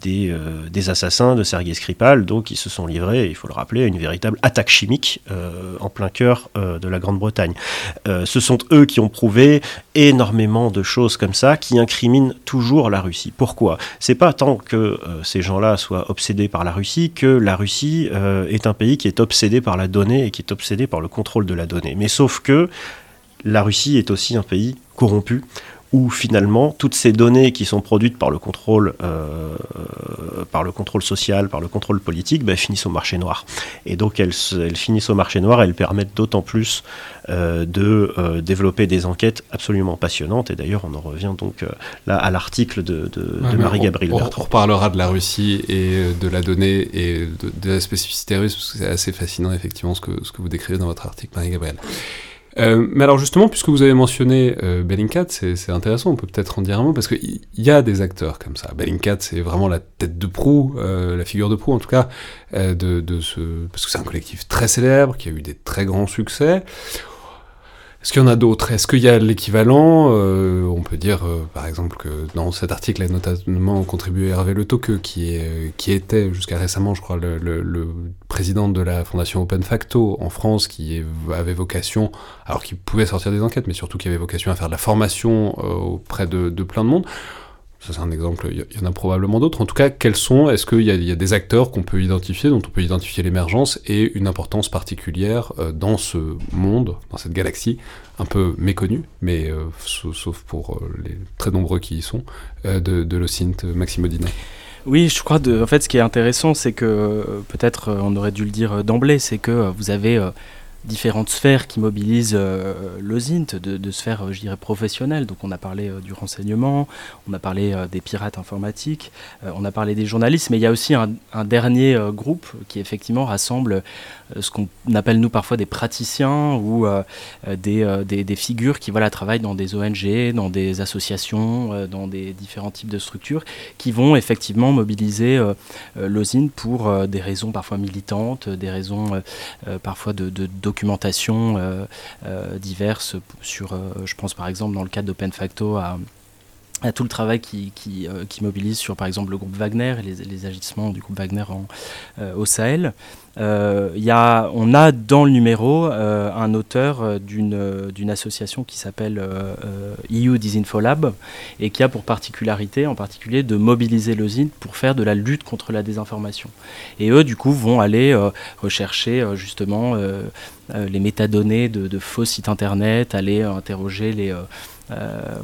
des, des, assassins de Sergei Skripal, donc ils se sont livrés, il faut le rappeler, à une véritable attaque chimique en plein cœur euh, de la Grande-Bretagne. Euh, ce sont eux qui ont prouvé énormément de choses comme ça qui incriminent toujours la Russie. Pourquoi? C'est pas tant que euh, ces gens-là soient obsédés par la Russie que la Russie est un pays qui est obsédé par la donnée et qui est obsédé par le contrôle de la donnée. Mais sauf que la Russie est aussi un pays corrompu où finalement toutes ces données qui sont produites par le contrôle, euh, par le contrôle social, par le contrôle politique, ben, finissent au marché noir. Et donc elles, elles finissent au marché noir, elles permettent d'autant plus euh, de euh, développer des enquêtes absolument passionnantes. Et d'ailleurs, on en revient donc là à l'article de, de, Marie-Gabrielle Bertrand. On reparlera de la Russie et de la donnée et de, de la spécificité russe, parce que c'est assez fascinant effectivement ce que, ce que vous décrivez dans votre article, Marie-Gabrielle. Euh, mais alors justement, puisque vous avez mentionné euh, Bellingcat, c'est intéressant, on peut peut-être en dire un mot, parce qu'il y a des acteurs comme ça. Bellingcat, c'est vraiment la tête de proue, euh, la figure de proue en tout cas, euh, de, de ce... parce que c'est un collectif très célèbre, qui a eu des très grands succès. Est-ce qu'il y en a d'autres? Est-ce qu'il y a l'équivalent? Euh, On peut dire, euh, par exemple, que dans cet article a notamment contribué Hervé Le Toque, qui, euh, qui était jusqu'à récemment, je crois, le, le, président de la fondation Open Facto en France, qui avait vocation, alors qu'il pouvait sortir des enquêtes, mais surtout qui avait vocation à faire de la formation auprès de, de plein de monde. Ça, c'est un exemple, il y en a probablement d'autres. En tout cas, quels sont, est-ce qu'il y, a des acteurs qu'on peut identifier, dont on peut identifier l'émergence et une importance particulière euh, dans ce monde, dans cette galaxie, un peu méconnue, mais euh, sauf, pour euh, les très nombreux qui y sont, de, de l'OSINT Maximodina? Oui, je crois, en fait, ce qui est intéressant, c'est que peut-être on aurait dû le dire d'emblée, c'est que vous avez différentes sphères qui mobilisent euh, l'OSINT, de, sphères, euh, je dirais, professionnelles. Donc on a parlé euh, du renseignement, on a parlé des pirates informatiques, on a parlé des journalistes, mais il y a aussi un, dernier groupe qui effectivement rassemble ce qu'on appelle nous parfois des praticiens ou des, figures qui voilà, travaillent dans des ONG, dans des associations, dans des différents types de structures, qui vont effectivement mobiliser l'OSINT pour des raisons parfois militantes, des raisons parfois de, de euh, euh, diverses sur, euh, je pense par exemple dans le cadre d'Open Facto à à tout le travail qui, qui, mobilise sur par exemple le groupe Wagner et les, agissements du groupe Wagner en, au Sahel. Euh, y a, on a dans le numéro euh, un auteur euh, d'une association qui s'appelle EU e Disinfolab et qui a pour particularité en particulier de mobiliser le pour faire de la lutte contre la désinformation. Et eux, du coup, vont aller rechercher justement les métadonnées de, faux sites internet, aller interroger les.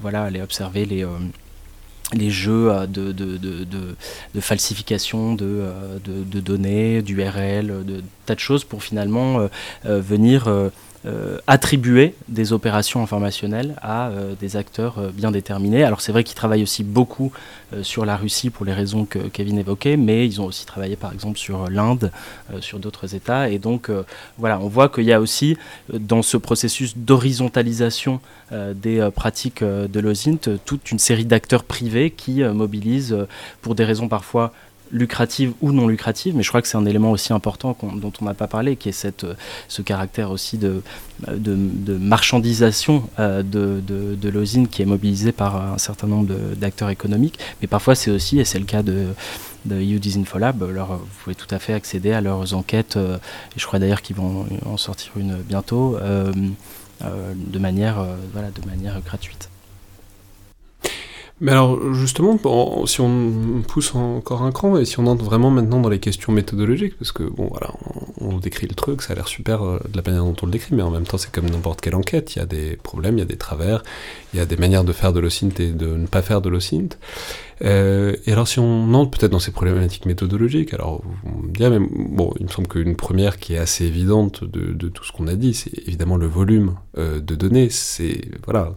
Voilà, aller observer les les jeux euh, de, de, de, de falsification euh, de, données, d'URL, de tas de choses pour finalement euh, venir attribuer des opérations informationnelles à des acteurs bien déterminés. Alors c'est vrai qu'ils travaillent aussi beaucoup sur la Russie pour les raisons que Kevin évoquait, mais ils ont aussi travaillé par exemple sur l'Inde, sur d'autres États. Et donc voilà, on voit qu'il y a aussi dans ce processus d'horizontalisation des pratiques de l'OSINT toute une série d'acteurs privés qui mobilisent pour des raisons parfois lucrative ou non lucrative, mais je crois que c'est un élément aussi important dont on n'a pas parlé, qui est cette, euh, ce caractère aussi de, de, marchandisation euh, de, de, l'osine qui est mobilisé par un certain nombre d'acteurs économiques. Mais parfois, c'est aussi, et c'est le cas de, de UDIS Infolab, alors vous pouvez tout à fait accéder à leurs enquêtes, euh, et je crois d'ailleurs qu'ils vont en sortir une bientôt, de, manière, voilà, de manière gratuite. Mais alors justement, si on pousse encore un cran et si on entre vraiment maintenant dans les questions méthodologiques, parce que bon voilà, on, décrit le truc, ça a l'air super euh, de la manière dont on le décrit, mais en même temps c'est comme n'importe quelle enquête, il y a des problèmes, il y a des travers, il y a des manières de faire de l'OSINT et de ne pas faire de l'OSINT. Euh, et alors si on entre peut-être dans ces problématiques méthodologiques, alors bon, il me semble qu'une première qui est assez évidente de, tout ce qu'on a dit, c'est évidemment le volume euh, de données. C'est voilà,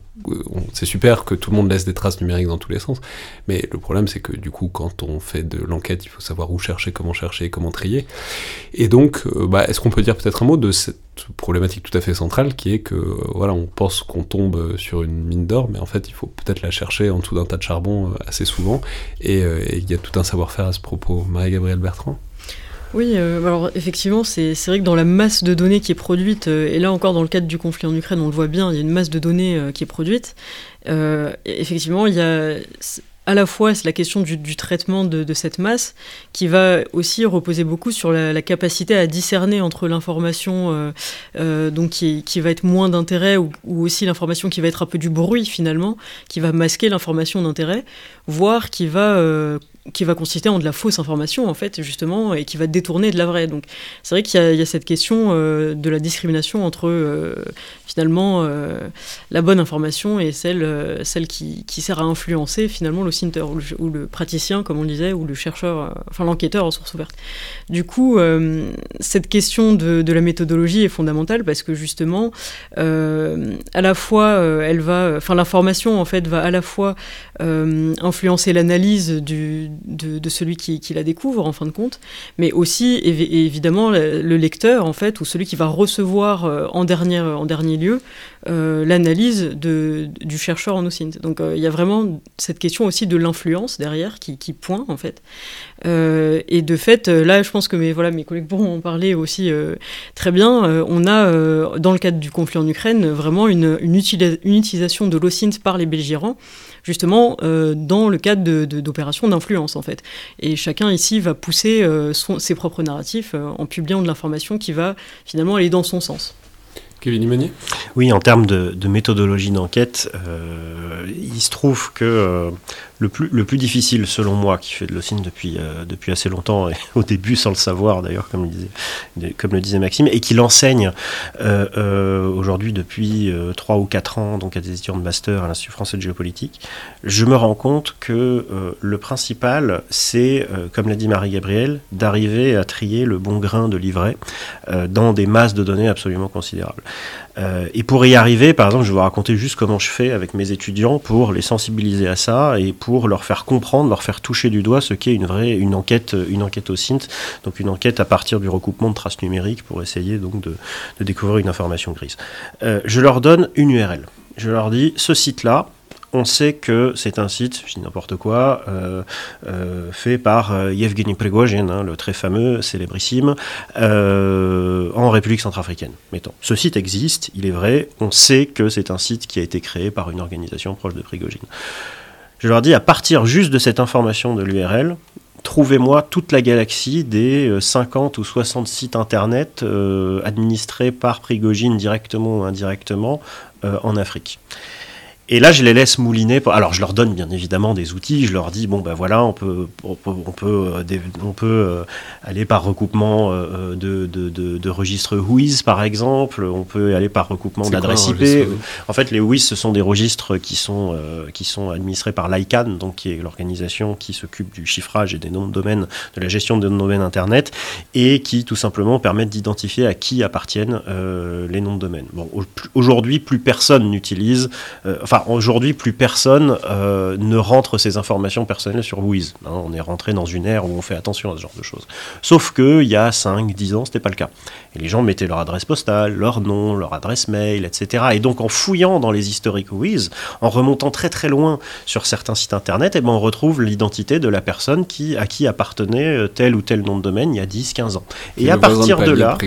c'est super que tout le monde laisse des traces numériques dans tous les sens, mais le problème c'est que du coup quand on fait de l'enquête, il faut savoir où chercher, comment chercher, comment trier. Et donc, euh, bah, est-ce qu'on peut dire peut-être un mot de cette problématique tout à fait centrale qui est que voilà, on pense qu'on tombe sur une mine d'or, mais en fait il faut peut-être la chercher en dessous d'un tas de charbon assez souvent euh, et il y a tout un savoir-faire à ce propos. Marie-Gabrielle Bertrand? Oui, euh, alors effectivement, c'est vrai que dans la masse de données qui est produite, euh, et là encore dans le cadre du conflit en Ukraine, on le voit bien, il y a une masse de données qui est produite. effectivement, il y a à la fois la question du, traitement de, cette masse qui va aussi reposer beaucoup sur la, capacité à discerner entre l'information euh, euh, donc qui, va être moins d'intérêt ou, aussi l'information qui va être un peu du bruit finalement, qui va masquer l'information d'intérêt, voire qui va euh, qui va consister en de la fausse information en fait justement et qui va détourner de la vraie. Donc c'est vrai qu'il y, a cette question de la discrimination entre finalement euh, la bonne information et celle, euh, celle qui, qui, sert à influencer finalement le cinter ou le, praticien, comme on disait, ou le chercheur, euh, enfin l'enquêteur en source ouverte. Du coup, cette question de, de, la méthodologie est fondamentale parce que justement, à la fois, elle va, enfin l'information en fait va à la fois influencer l'analyse de, de, celui qui, la découvre en fin de compte, mais aussi évidemment le lecteur en fait ou celui qui va recevoir en dernier, en dernier lieu euh, l'analyse du chercheur en OSINT. Donc euh, il y a vraiment cette question aussi de l'influence derrière qui, pointe en fait. Euh, et de fait, là je pense que mes, voilà, mes collègues pourront en parler aussi très bien. on a dans le cadre du conflit en Ukraine vraiment une, utilisation de l'OSINT par les belligérants justement dans le cadre d'opérations d'influence en fait. Et chacun ici va pousser ses propres narratifs en publiant de l'information qui va finalement aller dans son sens. Kevin Oui, en termes de, méthodologie d'enquête, euh, il se trouve que euh, le, plus, le plus difficile, selon moi, qui fait de l'OSIN depuis, euh, depuis assez longtemps, et [LAUGHS] au début sans le savoir d'ailleurs, comme, le disait, comme le disait Maxime, et qui l'enseigne aujourd'hui depuis 3 ou 4 ans donc à des étudiants de master à l'Institut français de géopolitique, je me rends compte que le principal, c'est, comme l'a dit Marie-Gabrielle, d'arriver à trier le bon grain de livret dans des masses de données absolument considérables. Euh, et pour y arriver, par exemple, je vais vous raconter juste comment je fais avec mes étudiants pour les sensibiliser à ça et pour leur faire comprendre, leur faire toucher du doigt ce qu'est une vraie une enquête, une enquête au SINT, donc une enquête à partir du recoupement de traces numériques pour essayer donc de, découvrir une information grise. Euh, je leur donne une URL. Je leur dis ce site-là, on sait que c'est un site, je dis n'importe quoi, euh, euh, fait par euh, Yevgeny Prigozhin, hein, le très fameux, célébrissime, en République centrafricaine. Mettons. Ce site existe, il est vrai, on sait que c'est un site qui a été créé par une organisation proche de Prigozhin. Je leur dis, à partir juste de cette information de l'URL, trouvez-moi toute la galaxie des 50 ou 60 sites internet administrés par Prigogine directement ou indirectement en Afrique. Et là, je les laisse mouliner. Alors, je leur donne bien évidemment des outils. Je leur dis bon ben voilà, on peut on peut on peut, euh, on peut euh, aller par recoupement euh, de, de, de, registres WHOIS par exemple. On peut aller par recoupement d'adresses IP. En fait, les WHOIS, ce sont des registres qui sont qui sont administrés par l'ICANN, donc qui est l'organisation qui s'occupe du chiffrage et des noms de domaine, de la gestion des noms de domaine internet, et qui tout simplement permettent d'identifier à qui appartiennent les noms de domaine. Bon, aujourd'hui, plus personne n'utilise. enfin aujourd'hui, plus personne euh, ne rentre ses informations personnelles sur Wiz. Hein. on est rentré dans une ère où on fait attention à ce genre de choses. Sauf qu'il y a 5, 10 ans, c'était pas le cas. Et les gens mettaient leur adresse postale, leur nom, leur adresse mail, etc. Et donc, en fouillant dans les historiques Wiz, en remontant très très loin sur certains sites internet, et eh ben, on retrouve l'identité de la personne qui, à qui appartenait euh, tel ou tel nom de domaine il y a 10, 15 ans. Et, à partir de là,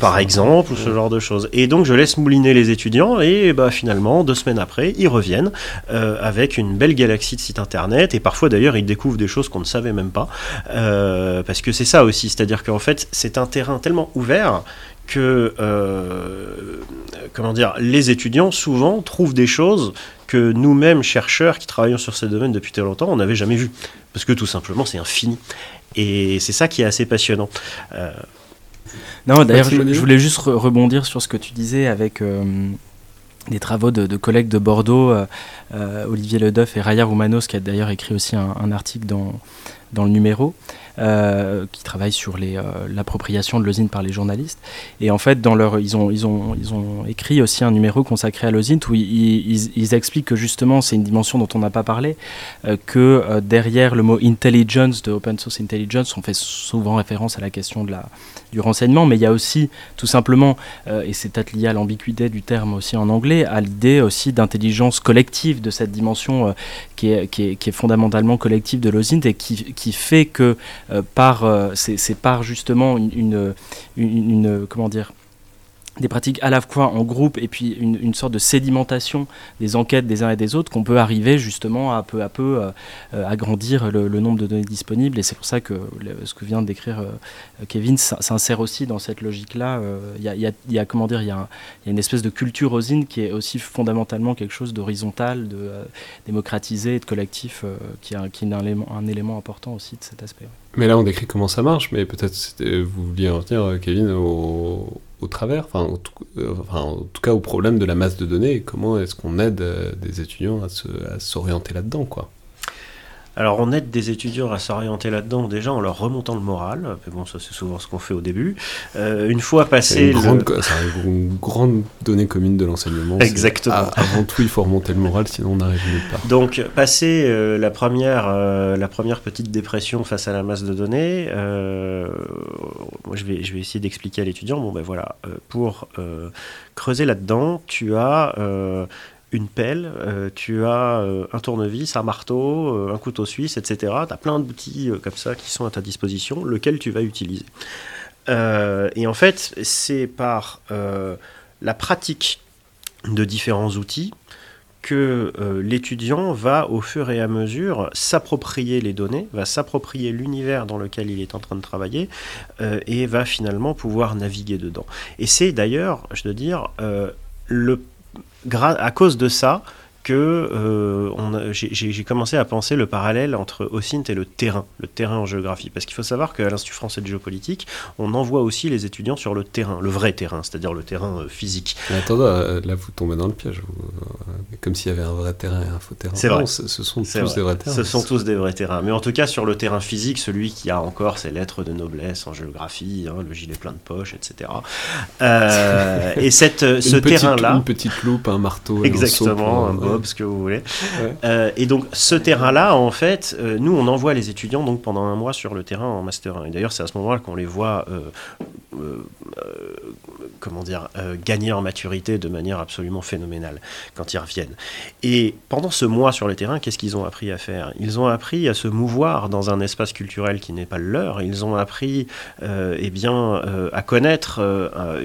par exemple, ou ce genre de choses. Et donc, je laisse mouliner les étudiants, et bah, finalement, deux semaines après, ils reviennent euh, avec une belle galaxie de sites internet et parfois d'ailleurs ils découvrent des choses qu'on ne savait même pas euh, parce que c'est ça aussi, c'est-à-dire qu'en fait c'est un terrain tellement ouvert que euh, comment dire, les étudiants souvent trouvent des choses que nous-mêmes chercheurs qui travaillons sur ces domaines depuis très longtemps on n'avait jamais vu parce que tout simplement c'est infini et c'est ça qui est assez passionnant. non, d'ailleurs, je, voulais juste rebondir sur ce que tu disais avec des travaux de, collègues de Bordeaux, euh, euh, Olivier Ledeuf et Raya Roumanos, qui a d'ailleurs écrit aussi un, article dans, dans le numéro, euh, qui travaillent sur l'appropriation de l'osine par les journalistes. Et en fait, dans leur, ils, ont, ils, ont, ils ont écrit aussi un numéro consacré à l'osine où ils, expliquent que justement, c'est une dimension dont on n'a pas parlé, que derrière le mot intelligence, de open source intelligence, on fait souvent référence à la question de la, du renseignement, mais il y a aussi tout simplement, euh, et c'est peut-être lié à l'ambiguïté du terme aussi en anglais, à l'idée aussi d'intelligence collective de cette dimension euh, qui, est, qui, est, qui, est, fondamentalement collective de l'OSINT et qui, qui fait que euh, par, c'est par justement une, une, une comment dire, des pratiques à la fois en groupe et puis une, sorte de sédimentation des enquêtes des uns et des autres qu'on peut arriver justement à peu à peu euh, euh, agrandir le, nombre de données disponibles et c'est pour ça que ce que vient de décrire euh, Kevin s'insère aussi dans cette logique-là. Il y, a, comment dire, il y, a une espèce de culture osine qui est aussi fondamentalement quelque chose d'horizontal, de démocratisé et de collectif qui, est, qui est un, élément, un important aussi de cet aspect. Mais là, on décrit comment ça marche, mais peut-être vous vouliez en revenir, Kevin, au, au travers, enfin, en tout, euh, enfin, en tout cas au problème de la masse de données, comment est-ce qu'on aide euh, des étudiants à s'orienter là-dedans, quoi. Alors on aide des étudiants à s'orienter là-dedans déjà en leur remontant le moral. Mais bon, ça c'est souvent ce qu'on fait au début. Euh, une fois passé une, grande, une grande donnée commune de l'enseignement. Exactement. avant tout, il faut remonter le moral, sinon on n'arrive nulle part. Donc passer euh, la première euh, la première petite dépression face à la masse de données, moi je vais je vais essayer d'expliquer à l'étudiant. Bon ben voilà, pour creuser là-dedans, tu as une pelle, euh, tu as euh, un tournevis, un marteau, euh, un couteau suisse, etc. Tu as plein d'outils comme ça qui sont à ta disposition, lequel tu vas utiliser. et en fait, c'est par la pratique de différents outils que l'étudiant va au fur et à mesure s'approprier les données, va s'approprier l'univers dans lequel il est en train de travailler et va finalement pouvoir naviguer dedans. Et c'est d'ailleurs, je dois dire, le à cause de ça, que euh, j'ai commencé à penser le parallèle entre OSINT et le terrain, le terrain en géographie. Parce qu'il faut savoir qu'à l'Institut français de géopolitique, on envoie aussi les étudiants sur le terrain, le vrai terrain, c'est-à-dire le terrain euh, physique. Mais attendez, euh, là vous tombez dans le piège, comme s'il y avait un vrai terrain et un faux terrain. C'est vrai. Ce sont tous des vrais terrains. Ce sont tous des vrais terrains. Mais en tout cas, sur le terrain physique, celui qui a encore ses lettres de noblesse en géographie, hein, le gilet plein de poches, etc. et cette, [LAUGHS] ce terrain-là. Une petite loupe, un marteau. Exactement, un, un ce que vous voulez. Euh, et donc ce terrain-là, en fait, euh, nous on envoie les étudiants donc pendant un mois sur le terrain en master 1. Et d'ailleurs c'est à ce moment-là qu'on les voit euh, comment dire, gagner en maturité de manière absolument phénoménale quand ils reviennent. Et pendant ce mois sur le terrain, qu'est-ce qu'ils ont appris à faire? Ils ont appris à se mouvoir dans un espace culturel qui n'est pas le leur. Ils ont appris eh bien, à connaître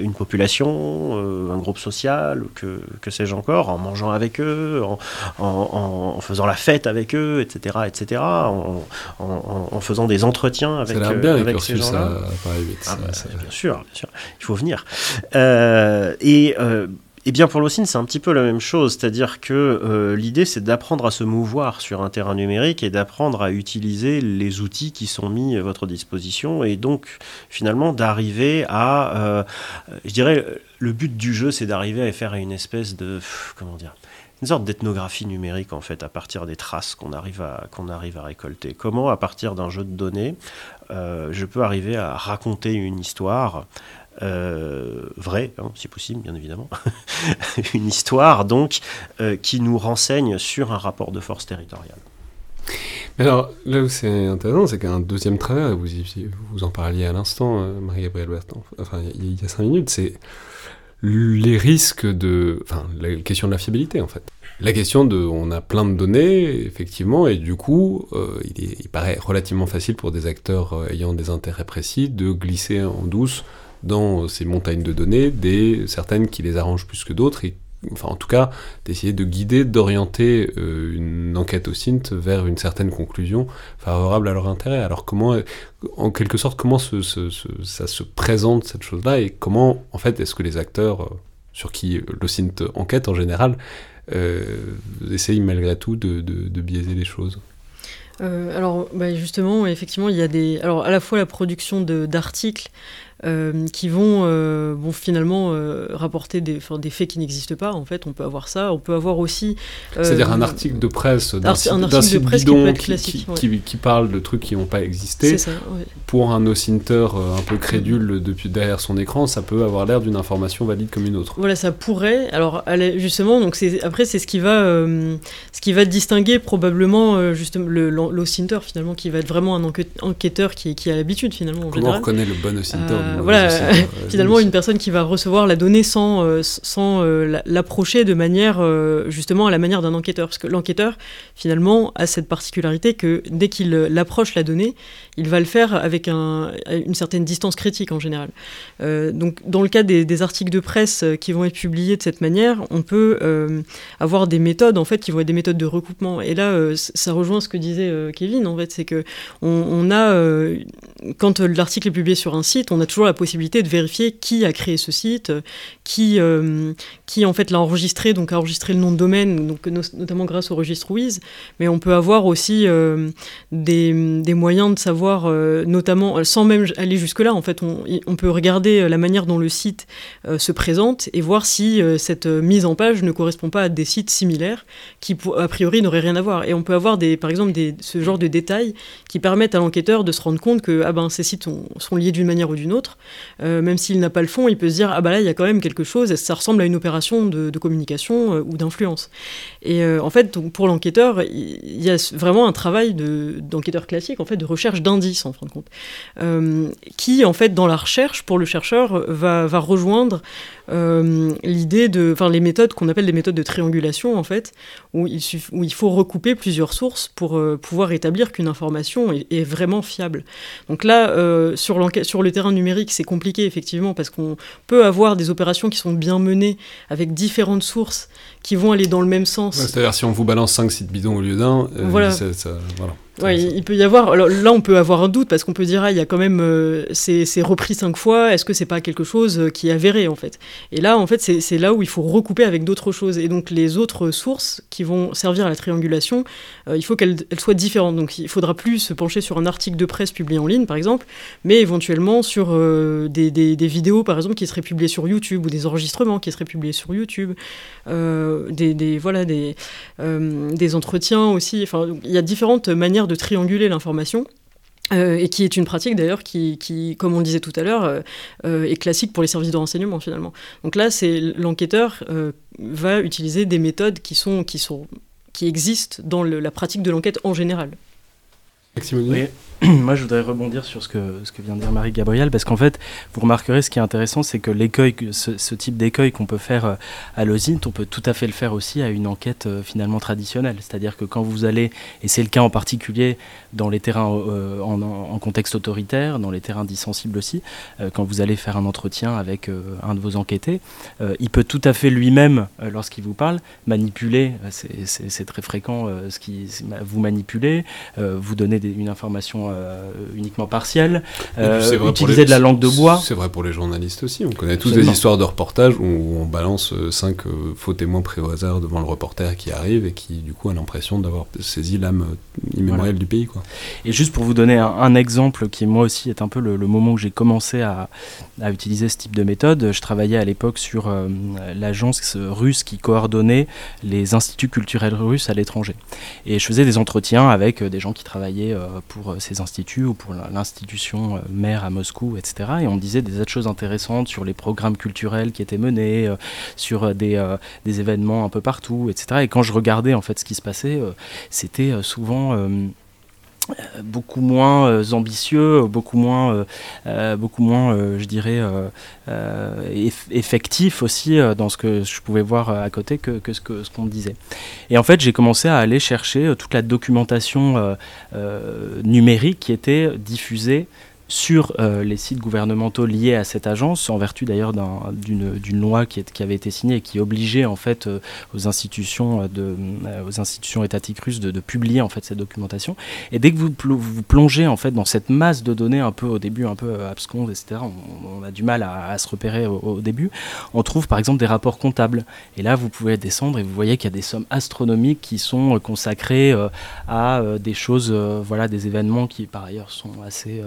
une population, un groupe social, que, que sais-je encore, en mangeant avec eux, en, en, faisant la fête avec eux, etc., etc., en, faisant des entretiens avec, ça bien avec ces gens-là. Ah bah, bien sûr, bien sûr, il faut venir. Euh, et euh, eh bien, pour l'OSIN, c'est un petit peu la même chose, c'est-à-dire que euh, l'idée, c'est d'apprendre à se mouvoir sur un terrain numérique et d'apprendre à utiliser les outils qui sont mis à votre disposition, et donc finalement d'arriver à, je dirais, le but du jeu, c'est d'arriver à faire une espèce de, comment dire, une sorte d'ethnographie numérique en fait à partir des traces qu'on arrive à qu'on arrive à récolter. Comment à partir d'un jeu de données, euh, je peux arriver à raconter une histoire euh, vraie, hein, si possible, bien évidemment, [LAUGHS] une histoire donc euh, qui nous renseigne sur un rapport de force territoriale. alors, là où c'est intéressant, c'est qu'un deuxième travers, vous, vous en parliez à l'instant, Marie-Gabrielle Bertrand, enfin, il y a cinq minutes, c'est les risques de. Enfin, la question de la fiabilité, en fait. La question de. On a plein de données, effectivement, et du coup, euh, il, il, paraît relativement facile pour des acteurs euh, ayant des intérêts précis de glisser en douce dans ces montagnes de données, des certaines qui les arrangent plus que d'autres et enfin en tout cas, d'essayer de guider, d'orienter euh, une enquête au CINT vers une certaine conclusion favorable à leur intérêt. Alors comment, en quelque sorte, comment ça se présente cette chose-là et comment, en fait, est-ce que les acteurs euh, sur qui le CINT enquête en général euh, essayent malgré tout de, de biaiser les choses? Alors, bah, justement, effectivement, il y a des. Alors, à la fois la production d'articles euh, qui vont, euh, vont finalement euh, rapporter des, des faits qui n'existent pas. En fait, on peut avoir ça. On peut avoir aussi. C'est-à-dire un article de presse d'un site, site bidon qui, classique, qui, qui, parle de trucs qui n'ont pas existé. Ça, Pour un ocinter un peu crédule depuis derrière son écran, ça peut avoir l'air d'une information valide comme une autre. Voilà, ça pourrait. Alors, justement, donc après, c'est ce qui va, ce qui va distinguer probablement justement l'ocinter finalement, qui va être vraiment un enquêteur qui, qui a l'habitude finalement. En Comment on reconnaît le bon ocinter voilà, [LAUGHS] finalement une personne qui va recevoir la donnée sans, euh, sans euh, l'approcher de manière euh, justement à la manière d'un enquêteur, parce que l'enquêteur finalement a cette particularité que dès qu'il approche la donnée, il va le faire avec un, une certaine distance critique en général. donc dans le cas des, des, articles de presse qui vont être publiés de cette manière, on peut avoir des méthodes en fait qui vont être des méthodes de recoupement. Et là, ça rejoint ce que disait Kevin en fait, c'est que on, on a quand l'article est publié sur un site, on a toujours la possibilité de vérifier qui a créé ce site, qui, euh, qui en fait l'a enregistré, donc a enregistré le nom de domaine, donc notamment grâce au registre WIS. Mais on peut avoir aussi euh, des, des, moyens de savoir, euh, notamment sans même aller jusque-là, en fait, on, on, peut regarder la manière dont le site se présente et voir si cette mise en page ne correspond pas à des sites similaires qui, a priori, n'auraient rien à voir. Et on peut avoir, des, par exemple, des, ce genre de détails qui permettent à l'enquêteur de se rendre compte que ah ben, ces sites sont, sont liés d'une manière ou d'une autre euh, même s'il n'a pas le fond, il peut se dire ah bah là il y a quand même quelque chose, ça ressemble à une opération de, communication euh, ou d'influence. Et euh, en fait, pour l'enquêteur, il y a vraiment un travail d'enquêteur classique, en fait, de recherche d'indices en fin de compte, qui en fait dans la recherche pour le chercheur va, va rejoindre l'idée de, enfin les méthodes qu'on appelle des méthodes de triangulation en fait, où il, il faut recouper plusieurs sources pour pouvoir établir qu'une information est, vraiment fiable. Donc là, sur, sur le terrain numérique c'est compliqué effectivement parce qu'on peut avoir des opérations qui sont bien menées avec différentes sources qui vont aller dans le même sens. C'est-à-dire si on vous balance 5 sites bidons au lieu d'un, euh, voilà. voilà. Ouais, il peut y avoir. Alors là, on peut avoir un doute parce qu'on peut dire, ah, il y a quand même. Euh, c'est repris cinq fois, est-ce que c'est pas quelque chose euh, qui est avéré, en fait? Et là, en fait, c'est là où il faut recouper avec d'autres choses. Et donc, les autres sources qui vont servir à la triangulation, euh, il faut qu'elles soient différentes. Donc, il faudra plus se pencher sur un article de presse publié en ligne, par exemple, mais éventuellement sur des, des, des, vidéos, par exemple, qui seraient publiées sur YouTube ou des enregistrements qui seraient publiés sur YouTube, des, des, voilà, des, des entretiens aussi. Enfin, il y a différentes manières de trianguler l'information. Euh, et qui est une pratique d'ailleurs qui, qui, comme on le disait tout à l'heure, euh, euh, est classique pour les services de renseignement finalement. Donc là, c'est l'enquêteur va utiliser des méthodes qui sont qui sont qui existent dans la pratique de l'enquête en général. Oui. [CLEARS THROAT] Moi, je voudrais rebondir sur ce que, vient de dire Marie-Gabrielle, parce qu'en fait, vous remarquerez, ce qui est intéressant, c'est que l'écueil, ce, type d'écueil qu'on peut faire euh, à l'OSINT, on peut tout à fait le faire aussi à une enquête euh, finalement traditionnelle. C'est-à-dire que quand vous allez, et c'est le cas en particulier dans les terrains euh, en, contexte autoritaire, dans les terrains dissensibles aussi, quand vous allez faire un entretien avec un de vos enquêtés, il peut tout à fait lui-même, lorsqu'il vous parle, manipuler, c'est très fréquent, ce qui, vous manipulez, vous donner une information uniquement partielle, utiliser de la langue de bois. C'est vrai pour les journalistes aussi. On connaît tous des histoires de reportages où on balance cinq faux témoins pris au hasard devant le reporter qui arrive et qui du coup a l'impression d'avoir saisi l'âme immémoriale du pays. Quoi. Et juste pour vous donner un, exemple qui moi aussi est un peu le, moment où j'ai commencé à, à, utiliser ce type de méthode, je travaillais à l'époque sur l'agence russe qui coordonnait les instituts culturels russes à l'étranger. Et je faisais des entretiens avec euh, des gens qui travaillaient euh, pour euh, ces ou pour l'institution mère à Moscou, etc. Et on disait des choses intéressantes sur les programmes culturels qui étaient menés, sur des, des événements un peu partout, etc. Et quand je regardais en fait ce qui se passait, c'était souvent euh, beaucoup moins euh, ambitieux, beaucoup moins, euh, beaucoup moins je dirais, effectif aussi dans ce que je pouvais voir à côté que, que ce qu'on ce disait. Et en fait, j'ai commencé à aller chercher toute la documentation numérique qui était diffusée sur euh, les sites gouvernementaux liés à cette agence, en vertu d'ailleurs d'une loi qui, avait été signée et qui obligeait en fait euh, aux institutions euh, aux institutions étatiques russes de, publier en fait cette documentation. Et dès que vous, vous plongez en fait dans cette masse de données un peu au début un peu abscondes, etc. On, a du mal à, se repérer au, début. On trouve par exemple des rapports comptables. Et là, vous pouvez descendre et vous voyez qu'il y a des sommes astronomiques qui sont consacrées à des choses, voilà, des événements qui par ailleurs sont assez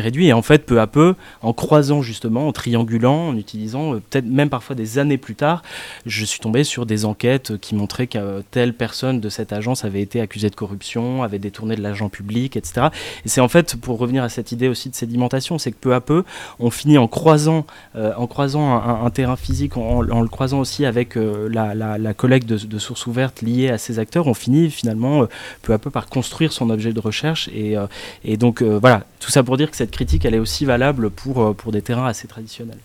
réduit. Et en fait, peu à peu, en croisant justement, en triangulant, en utilisant, euh, peut-être même parfois des années plus tard, je suis tombé sur des enquêtes qui montraient que telle personne de cette agence avait été accusée de corruption, avait détourné de l'argent public, etc. Et c'est en fait, pour revenir à cette idée aussi de sédimentation, c'est que peu à peu, on finit en croisant, euh, en croisant un, terrain physique, en, le croisant aussi avec euh, la, collecte de, sources ouvertes liées à ces acteurs, on finit finalement peu à peu par construire son objet de recherche. Et, et donc voilà, tout ça pour dire que cette critique, elle est aussi valable pour, euh, pour des terrains assez traditionnels.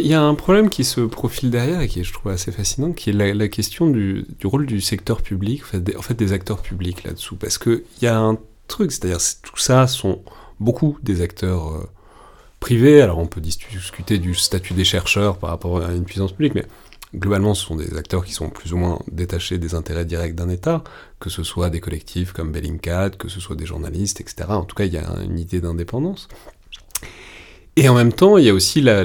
Il y, a un problème qui se profile derrière et qui je trouve, assez fascinant, qui est la, question du, rôle du secteur public, en fait des, acteurs publics là-dessous. Parce qu'il y a un truc, c'est-à-dire tout ça sont beaucoup des acteurs euh, privés. Alors on peut discuter du statut des chercheurs par rapport à une puissance publique, mais globalement, ce sont des acteurs qui sont plus ou moins détachés des intérêts directs d'un État, que ce soit des collectifs comme Bellingcat, que ce soit des journalistes, etc. En tout cas, il y a une idée d'indépendance. Et en même temps, il y a aussi la,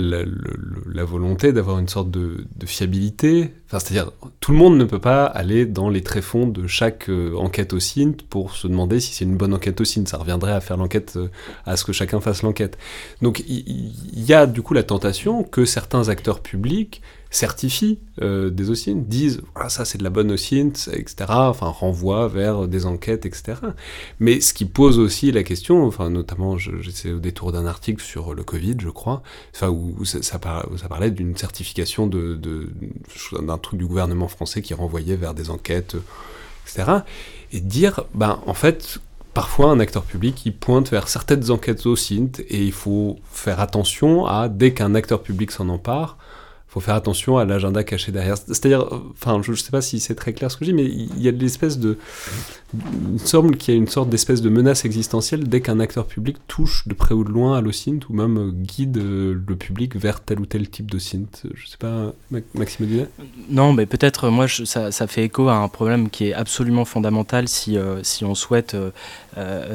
volonté d'avoir une sorte de, de fiabilité. Enfin, c'est-à-dire, tout le monde ne peut pas aller dans les tréfonds de chaque euh, enquête au CINT pour se demander si c'est une bonne enquête au CINT. Ça reviendrait à faire l'enquête, euh, à ce que chacun fasse l'enquête. Donc, il y, a du coup la tentation que certains acteurs publics certifient euh, des OSINT, disent ça c'est de la bonne OSINT, etc. Enfin, renvoient vers des enquêtes, etc. Mais ce qui pose aussi la question, enfin, notamment, j'essaie au détour d'un article sur le Covid, je crois, enfin, où, ça, ça, parlait d'une certification de, d'un truc du gouvernement français qui renvoyait vers des enquêtes, etc. Et dire, ben, en fait, parfois un acteur public il pointe vers certaines enquêtes OSINT et il faut faire attention à, dès qu'un acteur public s'en empare, faut faire attention à l'agenda caché derrière. C'est-à-dire, enfin, je ne sais pas si c'est très clair ce que je dis, mais il y a l'espèce de, semble qu'il y a une sorte d'espèce de menace existentielle dès qu'un acteur public touche de près ou de loin à l'OSINT ou même guide euh, le public vers tel ou tel type d'OSINT. Je sais pas, Maxime Dunet Non, mais peut-être, moi, ça, ça, fait écho à un problème qui est absolument fondamental si, euh, si on souhaite euh,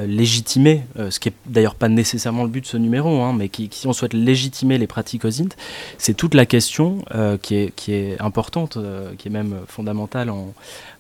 légitimer, ce qui est d'ailleurs pas nécessairement le but de ce numéro, hein, mais qui, si on souhaite légitimer les pratiques OSINT, c'est toute la question notion qui, est, qui est importante, qui est même fondamentale en,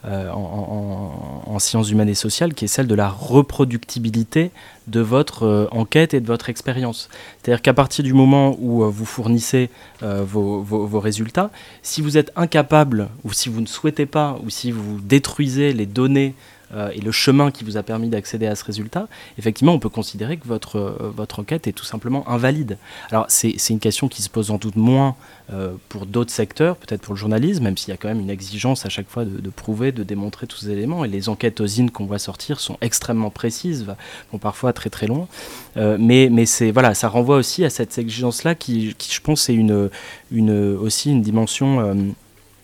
en, en, sciences humaines et sociales, qui est celle de la reproductibilité de votre enquête et de votre expérience. C'est-à-dire qu'à partir du moment où vous fournissez vos, vos, résultats, si vous êtes incapable ou si vous ne souhaitez pas ou si vous détruisez les données euh, et le chemin qui vous a permis d'accéder à ce résultat, effectivement, on peut considérer que votre, euh, votre enquête est tout simplement invalide. Alors, c'est une question qui se pose en doute moins euh, pour d'autres secteurs, peut-être pour le journalisme, même s'il y a quand même une exigence à chaque fois de, prouver, de démontrer tous ces éléments. Et les enquêtes aux qu'on voit sortir sont extrêmement précises, vont parfois très très loin. mais mais voilà, ça renvoie aussi à cette exigence-là qui, qui, je pense, est une, une, aussi une dimension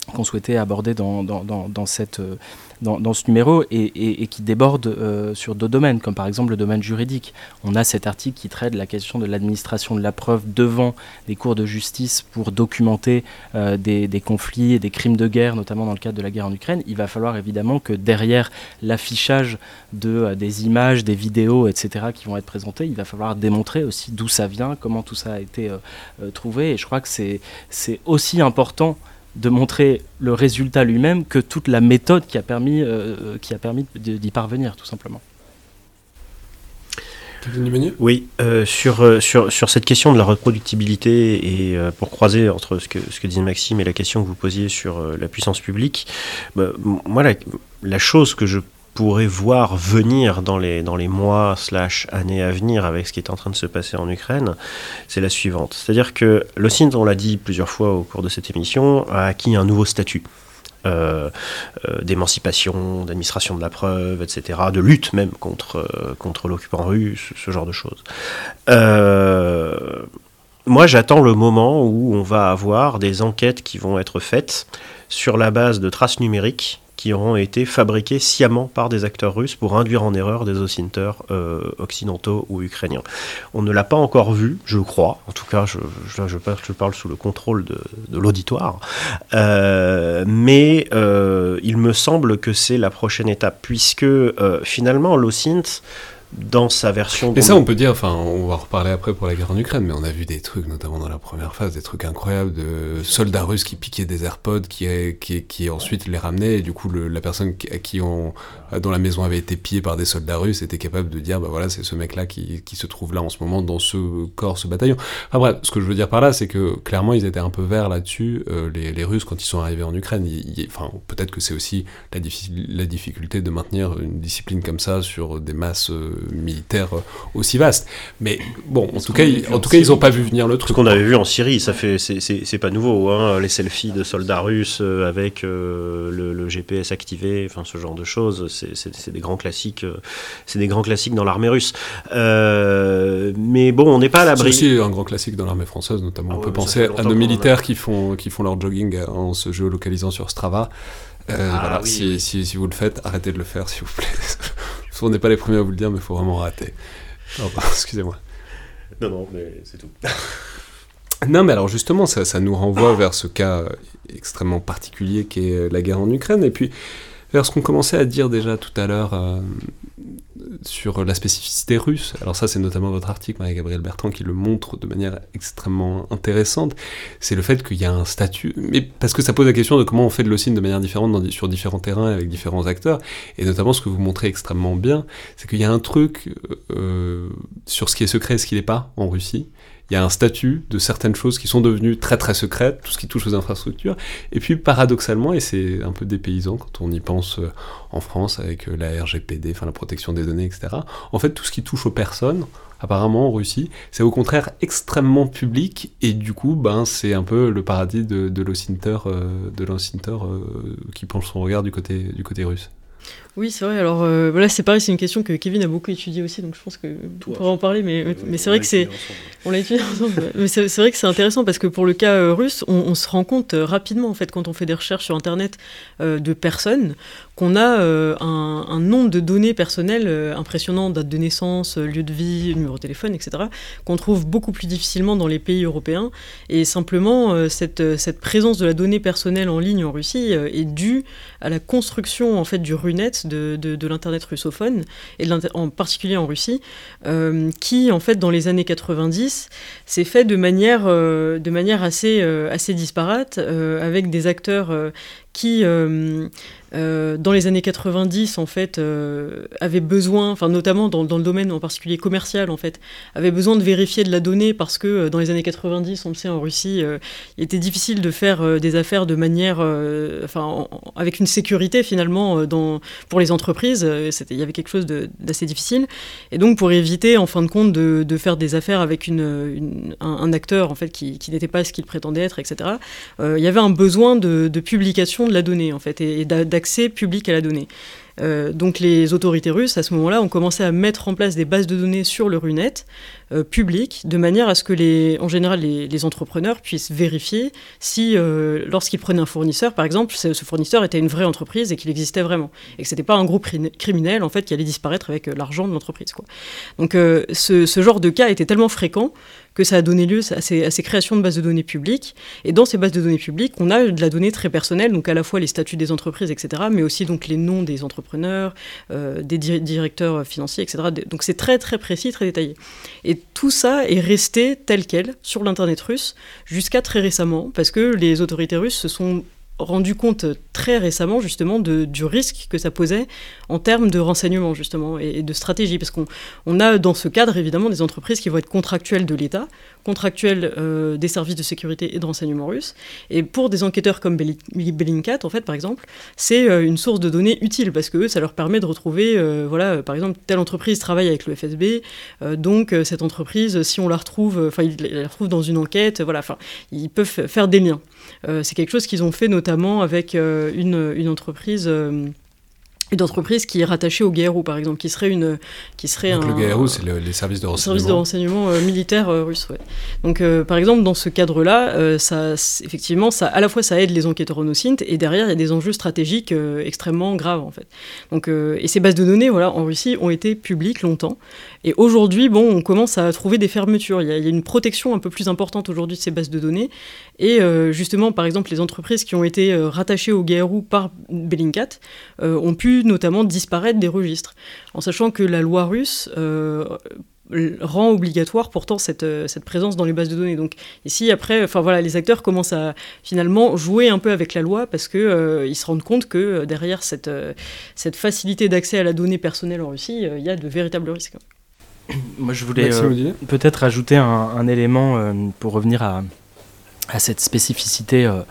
qu'on souhaitait aborder dans, dans, dans, cette, euh, dans, ce numéro et, et, qui déborde euh, sur d'autres domaines, comme par exemple le domaine juridique. On a cet article qui traite la question de l'administration de la preuve devant les cours de justice pour documenter euh, des, des, conflits et des crimes de guerre, notamment dans le cadre de la guerre en Ukraine. Il va falloir évidemment que derrière l'affichage de, des images, des vidéos, etc., qui vont être présentées, il va falloir démontrer aussi d'où ça vient, comment tout ça a été trouvé. Et je crois que c'est aussi important de montrer le résultat lui-même que toute la méthode qui a permis, euh, qui a permis d'y parvenir, tout simplement. Oui, euh, sur, euh, sur, sur, cette question de la reproductibilité et pour croiser entre ce que, ce que disait Maxime et la question que vous posiez sur la puissance publique, bah, moi la, la, chose que je pourrait voir venir dans les, dans les mois slash années à venir avec ce qui est en train de se passer en Ukraine, c'est la suivante. C'est-à-dire que le CINT, on l'a dit plusieurs fois au cours de cette émission, a acquis un nouveau statut. Euh, euh, d'émancipation, d'administration de la preuve, etc., de lutte même contre, euh, contre l'occupant russe, ce genre de choses. moi, j'attends le moment où on va avoir des enquêtes qui vont être faites sur la base de traces numériques qui auront été fabriqués sciemment par des acteurs russes pour induire en erreur des ocinteurs euh, occidentaux ou ukrainiens. On ne l'a pas encore vu, je crois, en tout cas je, parle, sous le contrôle de, l'auditoire, euh, mais euh, il me semble que c'est la prochaine étape, puisque finalement l'OSINT dans sa version. Mais ça, on peut dire, enfin, on va reparler après pour la guerre en Ukraine, mais on a vu des trucs, notamment dans la première phase, des trucs incroyables de soldats russes qui piquaient des AirPods, qui, qui, qui ensuite les ramenaient, et du coup, le, la personne à qui on, dont la maison avait été pillée par des soldats russes était capable de dire, bah voilà, c'est ce mec-là qui, qui, se trouve là en ce moment dans ce corps, ce bataillon. Enfin bref, ce que je veux dire par là, c'est que clairement, ils étaient un peu verts là-dessus, euh, les, les, Russes, quand ils sont arrivés en Ukraine. enfin, peut-être que c'est aussi la, la, difficulté de maintenir une discipline comme ça sur des masses. Euh, militaire euh, aussi vaste. Mais bon, en tout cas, en tout cas, ils n'ont pas vu venir le truc. Ce qu'on avait vu en Syrie, ça fait, c'est pas nouveau, hein, les selfies de soldats russes euh, avec euh, le, GPS activé, enfin ce genre de choses, c'est des grands classiques, c'est des grands classiques dans l'armée russe. mais bon, on n'est pas à l'abri. C'est aussi un grand classique dans l'armée française, notamment. Ah on peut penser à nos militaires qui font, qui font leur jogging en se géolocalisant sur Strava. Ah voilà, si, si, si, vous le faites, arrêtez de le faire, s'il vous plaît. [LAUGHS] on n'est pas les premiers à vous le dire, mais il faut vraiment rater. [LAUGHS] Excusez-moi. Non, non, mais c'est tout. non, mais alors justement, ça, ça, nous renvoie vers ce cas extrêmement particulier qui est la guerre en Ukraine, et puis vers ce qu'on commençait à dire déjà tout à l'heure euh, sur la spécificité russe. Alors ça, c'est notamment votre article, Marie-Gabrielle Bertrand, qui le montre de manière extrêmement intéressante. C'est le fait qu'il y a un statut, mais parce que ça pose la question de comment on fait de l'OSINT de manière différente sur différents terrains avec différents acteurs, et notamment ce que vous montrez extrêmement bien, c'est qu'il y a un truc euh, sur ce qui est secret et ce qui n'est pas en Russie, il y a un statut de certaines choses qui sont devenues très très secrètes, tout ce qui touche aux infrastructures. Et puis paradoxalement, et c'est un peu dépaysant quand on y pense euh, en France avec euh, la RGPD, enfin la protection des données, etc. En fait, tout ce qui touche aux personnes, apparemment en Russie, c'est au contraire extrêmement public et du coup, ben, c'est un peu le paradis de, de euh, qui penche son regard du côté russe. Oui, c'est vrai. Alors euh, voilà, c'est pareil, c'est une question que Kevin a beaucoup étudiée aussi, donc je pense que on pourra en parler. Mais, mais c'est vrai que c'est, on l'a étudié ensemble. mais c'est vrai que c'est intéressant parce que pour le cas euh, russe, on, se rend compte euh, rapidement en fait quand on fait des recherches sur Internet de personnes qu'on a un, un, nombre de données personnelles impressionnant, date de naissance, lieu de vie, numéro de téléphone, etc., qu'on trouve beaucoup plus difficilement dans les pays européens. Et simplement, cette, cette présence de la donnée personnelle en ligne en Russie est due à la construction en fait du RUNET de, l'Internet russophone, et en particulier en Russie, qui, en fait, dans les années 90, s'est fait de manière, manière assez, assez disparate, avec des acteurs qui euh, dans les années 90, en fait, euh, avait besoin, enfin notamment dans, dans, le domaine en particulier commercial, en fait, avait besoin de vérifier de la donnée parce que euh, dans les années 90, on le sait en Russie, il était difficile de faire des affaires de manière, enfin, avec une sécurité finalement dans, pour les entreprises. il y avait quelque chose d'assez difficile, et donc pour éviter, en fin de compte, de, faire des affaires avec une, un, acteur en fait qui, n'était pas ce qu'il prétendait être, etc. il y avait un besoin de, publication de la donnée en fait et, et accès public à la donnée. Euh, donc les autorités russes, à ce moment-là, ont commencé à mettre en place des bases de données sur le RUNET euh, publiques, de manière à ce que, les, en général, les, entrepreneurs puissent vérifier si, euh, lorsqu'ils prenaient un fournisseur, par exemple, ce, fournisseur était une vraie entreprise et qu'il existait vraiment, et que ce n'était pas un groupe criminel, en fait, qui allait disparaître avec l'argent de l'entreprise. Donc ce, genre de cas était tellement fréquent que ça a donné lieu à ces, créations de bases de données publiques. Et dans ces bases de données publiques, on a de la donnée très personnelle, donc à la fois les statuts des entreprises, etc., mais aussi donc les noms des entrepreneurs, euh, des directeurs financiers, etc. Donc c'est très très précis, très détaillé. Et tout ça est resté tel quel sur l'Internet russe jusqu'à très récemment, parce que les autorités russes se sont rendu compte très récemment justement de, du risque que ça posait en termes de renseignement justement et, de stratégie. Parce qu'on on a dans ce cadre évidemment des entreprises qui vont être contractuelles de l'État, contractuelles euh, des services de sécurité et de renseignement russes. Et pour des enquêteurs comme Bellingcat en fait par exemple c'est euh, une source de données utile parce que ça leur permet de retrouver euh, voilà par exemple telle entreprise travaille avec le FSB donc cette entreprise si on la retrouve enfin ils la retrouvent dans une enquête voilà enfin ils peuvent faire des liens. C'est quelque chose qu'ils ont fait notamment avec une, une entreprise une entreprise qui est rattachée au GRU, par exemple, qui serait une, qui serait Donc un, le GRU, c'est les services de renseignement. Services de renseignement euh, militaires euh, russes, ouais. Donc, euh, par exemple, dans ce cadre-là, ça, effectivement, ça, à la fois, ça aide les enquêteurs en et derrière, il y a des enjeux stratégiques extrêmement graves, en fait. Donc, et ces bases de données, voilà, en Russie, ont été publiques longtemps. Et aujourd'hui, bon, on commence à trouver des fermetures. Il y a, une protection un peu plus importante aujourd'hui de ces bases de données. Et justement, par exemple, les entreprises qui ont été rattachées au GRU par Bellingcat ont pu notamment disparaître des registres, en sachant que la loi russe euh, rend obligatoire pourtant cette, euh, présence dans les bases de données. Donc ici, après, voilà, les acteurs commencent à finalement jouer un peu avec la loi parce qu'ils euh, ils se rendent compte que derrière cette facilité d'accès à la donnée personnelle en Russie, il y a de véritables risques. Moi, je voulais peut-être ajouter un élément pour revenir à, à cette spécificité euh,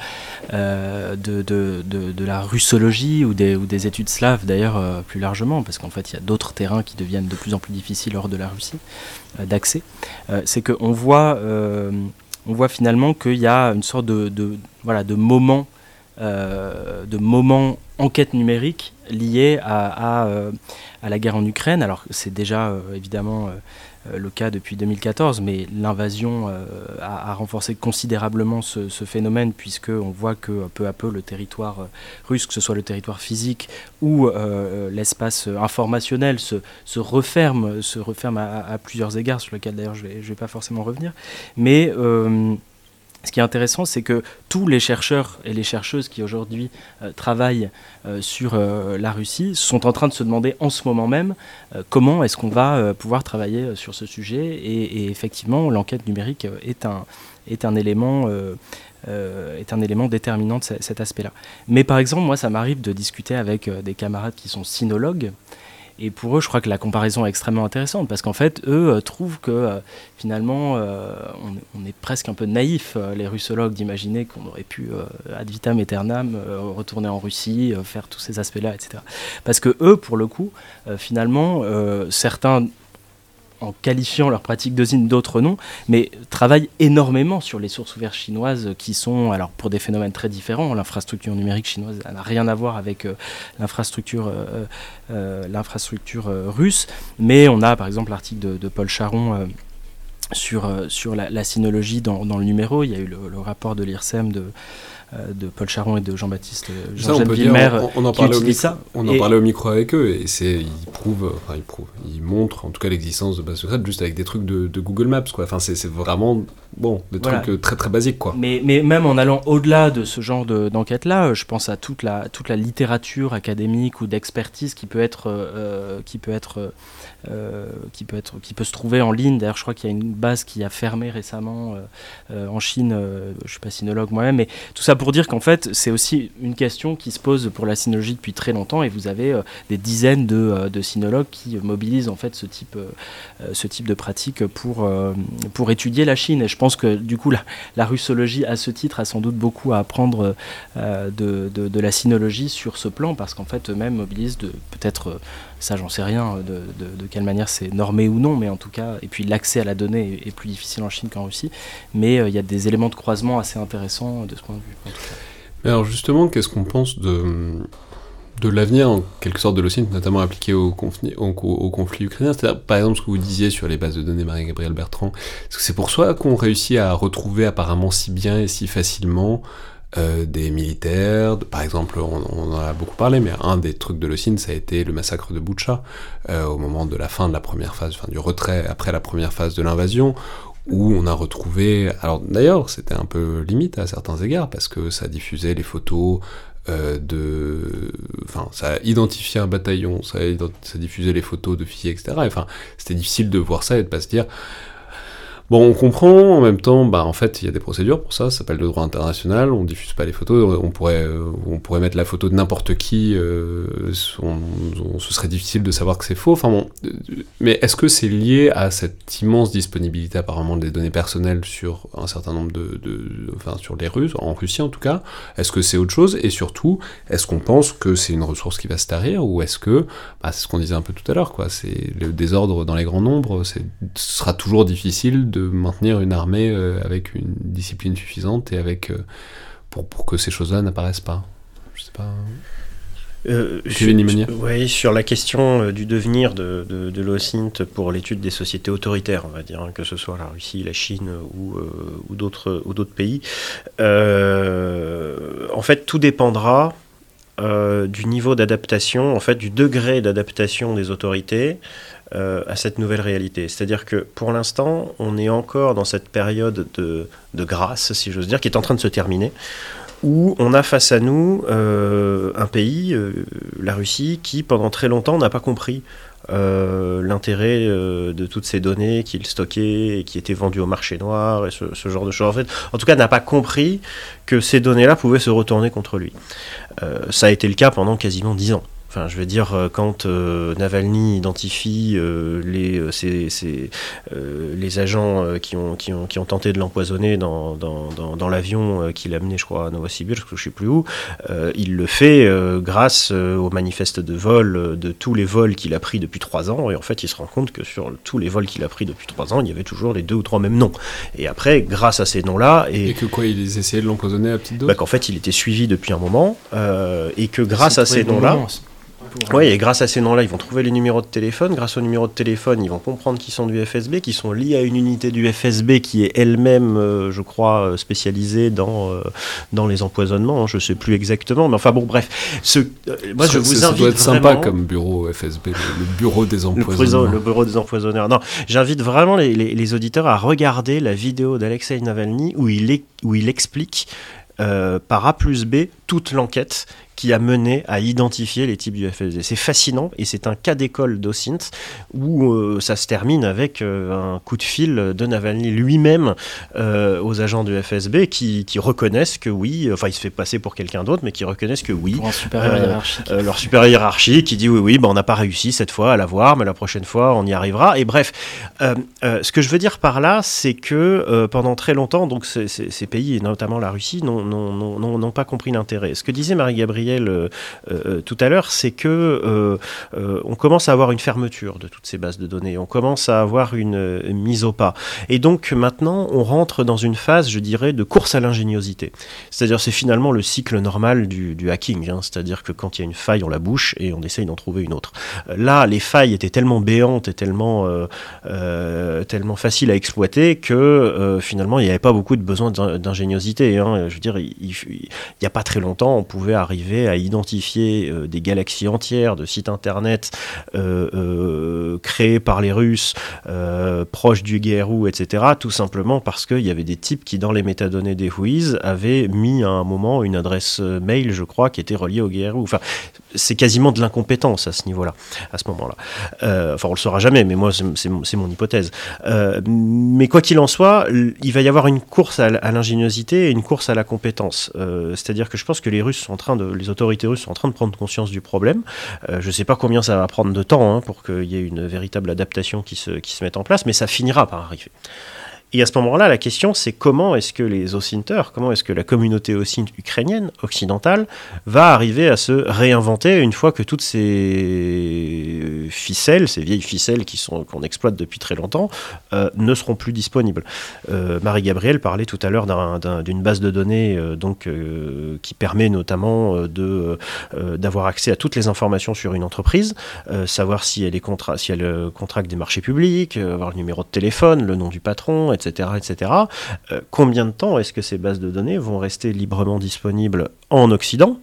euh, de, de, de, la russologie ou des, ou des études slaves d'ailleurs euh, plus largement, parce qu'en fait il y a d'autres terrains qui deviennent de plus en plus difficiles hors de la Russie d'accès, c'est qu'on voit, on voit finalement qu'il y a une sorte de, voilà, de moment, de moment enquête numérique lié à, à, à, la guerre en Ukraine. Alors c'est déjà évidemment euh, le cas depuis 2014, mais l'invasion euh, a, renforcé considérablement ce, phénomène, puisqu'on voit que peu à peu le territoire euh, russe, que ce soit le territoire physique ou l'espace informationnel, se, referme, se referme à, plusieurs égards, sur lequel d'ailleurs je ne vais, vais, pas forcément revenir. Mais ce qui est intéressant, c'est que tous les chercheurs et les chercheuses qui aujourd'hui euh, travaillent euh, sur euh, la Russie sont en train de se demander en ce moment même comment est-ce qu'on va pouvoir travailler sur ce sujet. Et, effectivement, l'enquête numérique est un, est un élément... est un élément déterminant de cet aspect-là. Mais par exemple, moi, ça m'arrive de discuter avec des camarades qui sont sinologues, et pour eux, je crois que la comparaison est extrêmement intéressante parce qu'en fait, eux euh, trouvent que euh, finalement, euh, on, est presque un peu naïf, les russologues, d'imaginer qu'on aurait pu ad vitam aeternam retourner en Russie, faire tous ces aspects-là, etc. Parce que eux, pour le coup, finalement, certains en qualifiant leur pratique d'usine d'autres noms, mais travaillent énormément sur les sources ouvertes chinoises qui sont, alors pour des phénomènes très différents, l'infrastructure numérique chinoise n'a rien à voir avec euh, l'infrastructure euh, euh, russe, mais on a par exemple l'article de, Paul Charon sur, sur la, sinologie dans, dans, le numéro, il y a eu le, rapport de l'IRSEM de de Paul Charon et de Jean-Baptiste Jean on, on, en parlait au micro, on en parlait au micro avec eux et c'est ils prouvent, enfin ils prouvent, ils montrent en tout cas l'existence de bases secrètes juste avec des trucs de, Google Maps quoi. Enfin c'est vraiment bon des trucs très très basiques quoi. Mais, mais même en allant au-delà de ce genre d'enquête là, je pense à toute la toute la littérature académique ou d'expertise qui peut être qui peut être euh, qui, peut être, qui peut se trouver en ligne. D'ailleurs, je crois qu'il y a une base qui a fermé récemment euh, euh, en Chine. je ne suis pas sinologue moi-même, mais tout ça pour dire qu'en fait, c'est aussi une question qui se pose pour la sinologie depuis très longtemps. Et vous avez des dizaines de, de, sinologues qui mobilisent en fait ce type, ce type de pratique pour, pour étudier la Chine. Et je pense que du coup, la, russologie, à ce titre, a sans doute beaucoup à apprendre de, de, la sinologie sur ce plan, parce qu'en fait, eux-mêmes mobilisent peut-être ça, j'en sais rien de, de, quelle manière c'est normé ou non, mais en tout cas, et puis l'accès à la donnée est, plus difficile en Chine qu'en Russie. Mais euh, il y a des éléments de croisement assez intéressants de ce point de vue. Alors justement, qu'est-ce qu'on pense de, de l'avenir en quelque sorte de l'OSINT, notamment appliqué au conflit, au, conflit ukrainien C'est-à-dire, par exemple, ce que vous disiez sur les bases de données Marie-Gabrielle Bertrand, que c'est pour ça qu'on réussit à retrouver apparemment si bien et si facilement euh, des militaires? Par exemple, on, en a beaucoup parlé, mais un des trucs de l'OSIN, ça a été le massacre de Boucha, euh, au moment de la fin de la première phase, enfin du retrait après la première phase de l'invasion, où on a retrouvé. Alors d'ailleurs, c'était un peu limite à certains égards, parce que ça diffusait les photos. Euh, de, enfin, ça identifiait un bataillon, ça, ça diffusait les photos de filles, etc. Enfin, c'était difficile de voir ça et de pas se dire, Bon, on comprend, en même temps, bah, en fait, il y a des procédures pour ça, ça s'appelle le droit international, on diffuse pas les photos, on pourrait, on pourrait mettre la photo de n'importe qui, euh, ce serait difficile de savoir que c'est faux, enfin bon, mais est-ce que c'est lié à cette immense disponibilité apparemment des données personnelles sur un certain nombre de, enfin sur les Russes, en Russie en tout cas, est-ce que c'est autre chose, et surtout, est-ce qu'on pense que c'est une ressource qui va se tarir, ou est-ce que, bah, c'est ce qu'on disait un peu tout à l'heure, quoi, c'est le désordre dans les grands nombres, ce sera toujours difficile de maintenir une armée euh, avec une discipline suffisante et avec euh, pour, pour que ces choses-là n'apparaissent pas. Je sais pas. Euh, oui, sur la question euh, du devenir de, de, de l'OSINT pour l'étude des sociétés autoritaires, on va dire, hein, que ce soit la Russie, la Chine ou, ou d'autres pays. en fait, tout dépendra du niveau d'adaptation, en fait, du degré d'adaptation des autorités euh, à cette nouvelle réalité. C'est-à-dire que pour l'instant, on est encore dans cette période de, grâce, si j'ose dire, qui est en train de se terminer, où on a face à nous euh, un pays, euh, la Russie, qui pendant très longtemps n'a pas compris l'intérêt de toutes ces données qu'il stockait et qui étaient vendues au marché noir et ce, genre de choses. En tout cas, n'a pas compris que ces données-là pouvaient se retourner contre lui. ça a été le cas pendant quasiment dix ans. Enfin, je veux dire, euh, quand euh, Navalny identifie euh, les, les agents qui, ont, qui, ont, qui ont tenté de l'empoisonner dans, dans, dans, l'avion qu'il a amené, je crois, à Novosibirsk, je ne sais plus où, il le fait grâce au manifeste de vol de tous les vols qu'il a pris depuis trois ans. Et en fait, il se rend compte que sur tous les vols qu'il a pris depuis trois ans, il y avait toujours les deux ou trois mêmes noms. Et après, grâce à ces noms-là. Et, que quoi, il essayait de l'empoisonner à petite dose? Bah, Qu'en fait, il était suivi depuis un moment. et que grâce à ces noms-là. Oui, et grâce à ces noms-là, ils vont trouver les numéros de téléphone. Grâce aux numéros de téléphone, ils vont comprendre qu'ils sont du FSB, qu'ils sont liés à une unité du FSB qui est elle-même, euh, je crois, euh, spécialisée dans, euh, dans les empoisonnements. Hein, je ne sais plus exactement, mais enfin bon, bref. Ce, moi, je vous invite. Ça doit être sympa comme bureau FSB, le, bureau des empoisonneurs. Le, bureau des empoisonneurs. Non, j'invite vraiment les, les, les, auditeurs à regarder la vidéo d'Alexei Navalny où il, est, où il explique par A plus B toute l'enquête qui a mené à identifier les types du FSB. C'est fascinant et c'est un cas d'école d'OSINT où euh, ça se termine avec euh, un coup de fil de Navalny lui-même euh, aux agents du FSB qui, reconnaissent que oui, enfin il se fait passer pour quelqu'un d'autre, mais qui reconnaissent que oui. leur supérieur hiérarchique. leur supérieur hiérarchique qui dit oui, oui, ben, on n'a pas réussi cette fois à l'avoir, mais la prochaine fois on y arrivera. Et bref, ce que je veux dire par là, c'est que pendant très longtemps, donc ces pays, et notamment la Russie, n'ont pas compris l'intérêt Ce que disait Marie-Gabrielle tout à l'heure, c'est que on commence à avoir une fermeture de toutes ces bases de données, on commence à avoir une mise au pas. Et donc maintenant, on rentre dans une phase, je dirais, de course à l'ingéniosité. C'est-à-dire, c'est finalement le cycle normal du, hacking. Hein. C'est-à-dire que quand il y a une faille, on la bouche et on essaye d'en trouver une autre. Là, les failles étaient tellement béantes et tellement, euh, euh, tellement faciles à exploiter que euh, finalement, il n'y avait pas beaucoup de besoin d'ingéniosité. Hein. Je veux dire, il n'y a pas très longtemps, on pouvait arriver à identifier des galaxies entières de sites internet créés par les Russes, proches du GRU, etc., tout simplement parce qu'il y avait des types qui, dans les métadonnées des Whois, avaient mis à un moment une adresse mail, je crois, qui était reliée au GRU. Enfin, c'est quasiment de l'incompétence à ce niveau-là, à ce moment-là. Euh, enfin, on le saura jamais, mais moi, c'est mon hypothèse. Euh, mais quoi qu'il en soit, il va y avoir une course à, l'ingéniosité et une course à la compétence. Euh, c'est-à-dire que je pense que les Russes sont en train de, les autorités russes sont en train de prendre conscience du problème. je ne sais pas combien ça va prendre de temps hein, pour qu'il y ait une véritable adaptation qui se, qui se mette en place, mais ça finira par arriver. Et à ce moment-là, la question, c'est comment est-ce que les Ocinteurs, comment est-ce que la communauté Ocinte ukrainienne, occidentale, va arriver à se réinventer une fois que toutes ces ficelles, ces vieilles ficelles qui sont qu'on exploite depuis très longtemps, euh, ne seront plus disponibles. Euh, Marie-Gabrielle parlait tout à l'heure d'une base de données euh, donc, qui permet notamment d'avoir accès à toutes les informations sur une entreprise, savoir si elle, est contra si elle contracte des marchés publics, avoir le numéro de téléphone, le nom du patron, etc etc. Euh, combien de temps est-ce que ces bases de données vont rester librement disponibles en Occident?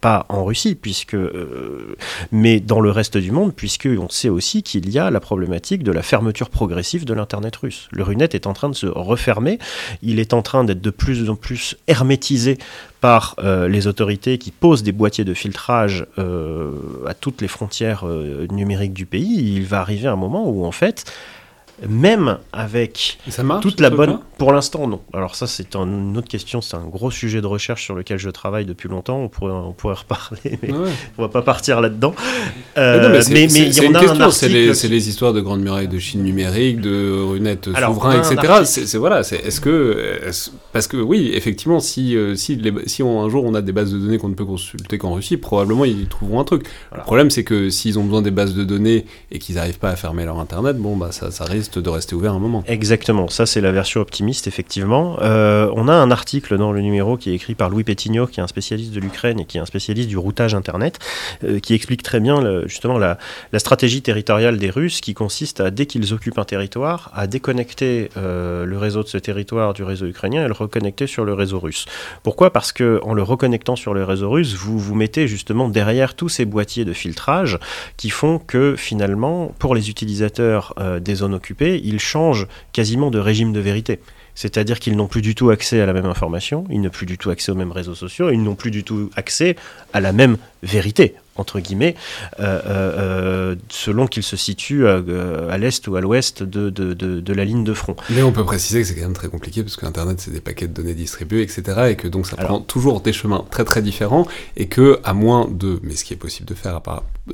Pas en Russie, puisque, euh, mais dans le reste du monde, puisqu'on sait aussi qu'il y a la problématique de la fermeture progressive de l'Internet russe. Le Runet est en train de se refermer, il est en train d'être de plus en plus hermétisé par euh, les autorités qui posent des boîtiers de filtrage à toutes les frontières numériques du pays. Il va arriver un moment où, en fait, même avec toute la bonne. Pour l'instant, non. Alors ça, c'est une autre question. C'est un gros sujet de recherche sur lequel je travaille depuis longtemps. On pourrait, on pourrait reparler, mais on va pas partir là-dedans. Euh, mais mais il y en a un C'est les, histoires de Grande Muraille de Chine numérique, de Runet souverain, etc. C'est voilà. Est-ce que parce que oui, effectivement, si euh, si, un jour on a des bases de données qu'on ne peut consulter qu'en Russie, probablement ils trouveront un truc. Le problème, c'est que s'ils ont besoin des bases de données et qu'ils n'arrivent pas à fermer leur internet, bon bah ça, ça risque de rester ouvert un moment. Exactement, ça c'est la version optimiste, effectivement. Euh, on a un article dans le numéro qui est écrit par Louis Pétignot, qui est un spécialiste de l'Ukraine et qui est un spécialiste du routage Internet, euh, qui explique très bien justement la, stratégie territoriale des Russes qui consiste à, dès qu'ils occupent un territoire, à déconnecter euh, le réseau de ce territoire du réseau ukrainien et le reconnecter sur le réseau russe. Pourquoi? Parce que en le reconnectant sur le réseau russe, vous vous mettez justement derrière tous ces boîtiers de filtrage qui font que finalement, pour les utilisateurs des zones occupées, ils changent quasiment de régime de vérité. C'est-à-dire qu'ils n'ont plus du tout accès à la même information, ils n'ont plus du tout accès aux mêmes réseaux sociaux, ils n'ont plus du tout accès à la même vérité, entre guillemets, euh, euh, euh, selon qu'ils se situent à, l'est ou à l'ouest de, de, la ligne de front. Mais on peut préciser que c'est quand même très compliqué, parce qu'Internet, c'est des paquets de données distribués, etc., et que donc ça prend toujours des chemins très très différents, et que à moins de, mais ce qui est possible de faire,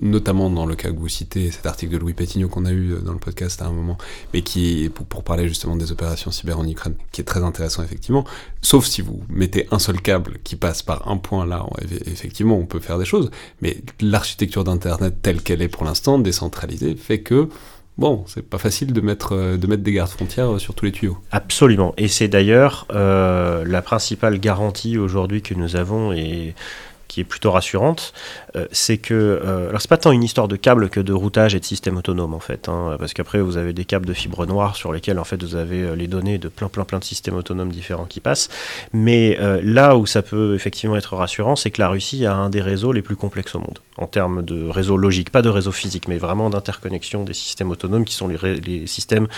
notamment dans le cas que vous citez, cet article de Louis Pétignot qu'on a eu dans le podcast à un moment, mais qui est pour, pour parler justement des opérations cyber en Ukraine, qui est très intéressant effectivement, sauf si vous mettez un seul câble qui passe par un point là, effectivement on peut faire des choses, mais l'architecture d'Internet telle qu'elle est pour l'instant, décentralisée, fait que bon, c'est pas facile de mettre, euh, des gardes-frontières sur tous les tuyaux. Absolument. Et c'est d'ailleurs euh, la principale garantie aujourd'hui que nous avons, et qui est plutôt rassurante, euh, c'est que. Euh, alors, c'est pas tant une histoire de câbles que de routage et de système autonome, en fait. Hein, parce qu'après, vous avez des câbles de fibre noire sur lesquels, en fait, vous avez euh, les données de plein, plein, plein de systèmes autonomes différents qui passent. Mais là où ça peut effectivement être rassurant, c'est que la Russie a un des réseaux les plus complexes au monde, en termes de réseau logique, pas de réseau physique, mais vraiment d'interconnexion des systèmes autonomes qui sont les, les systèmes,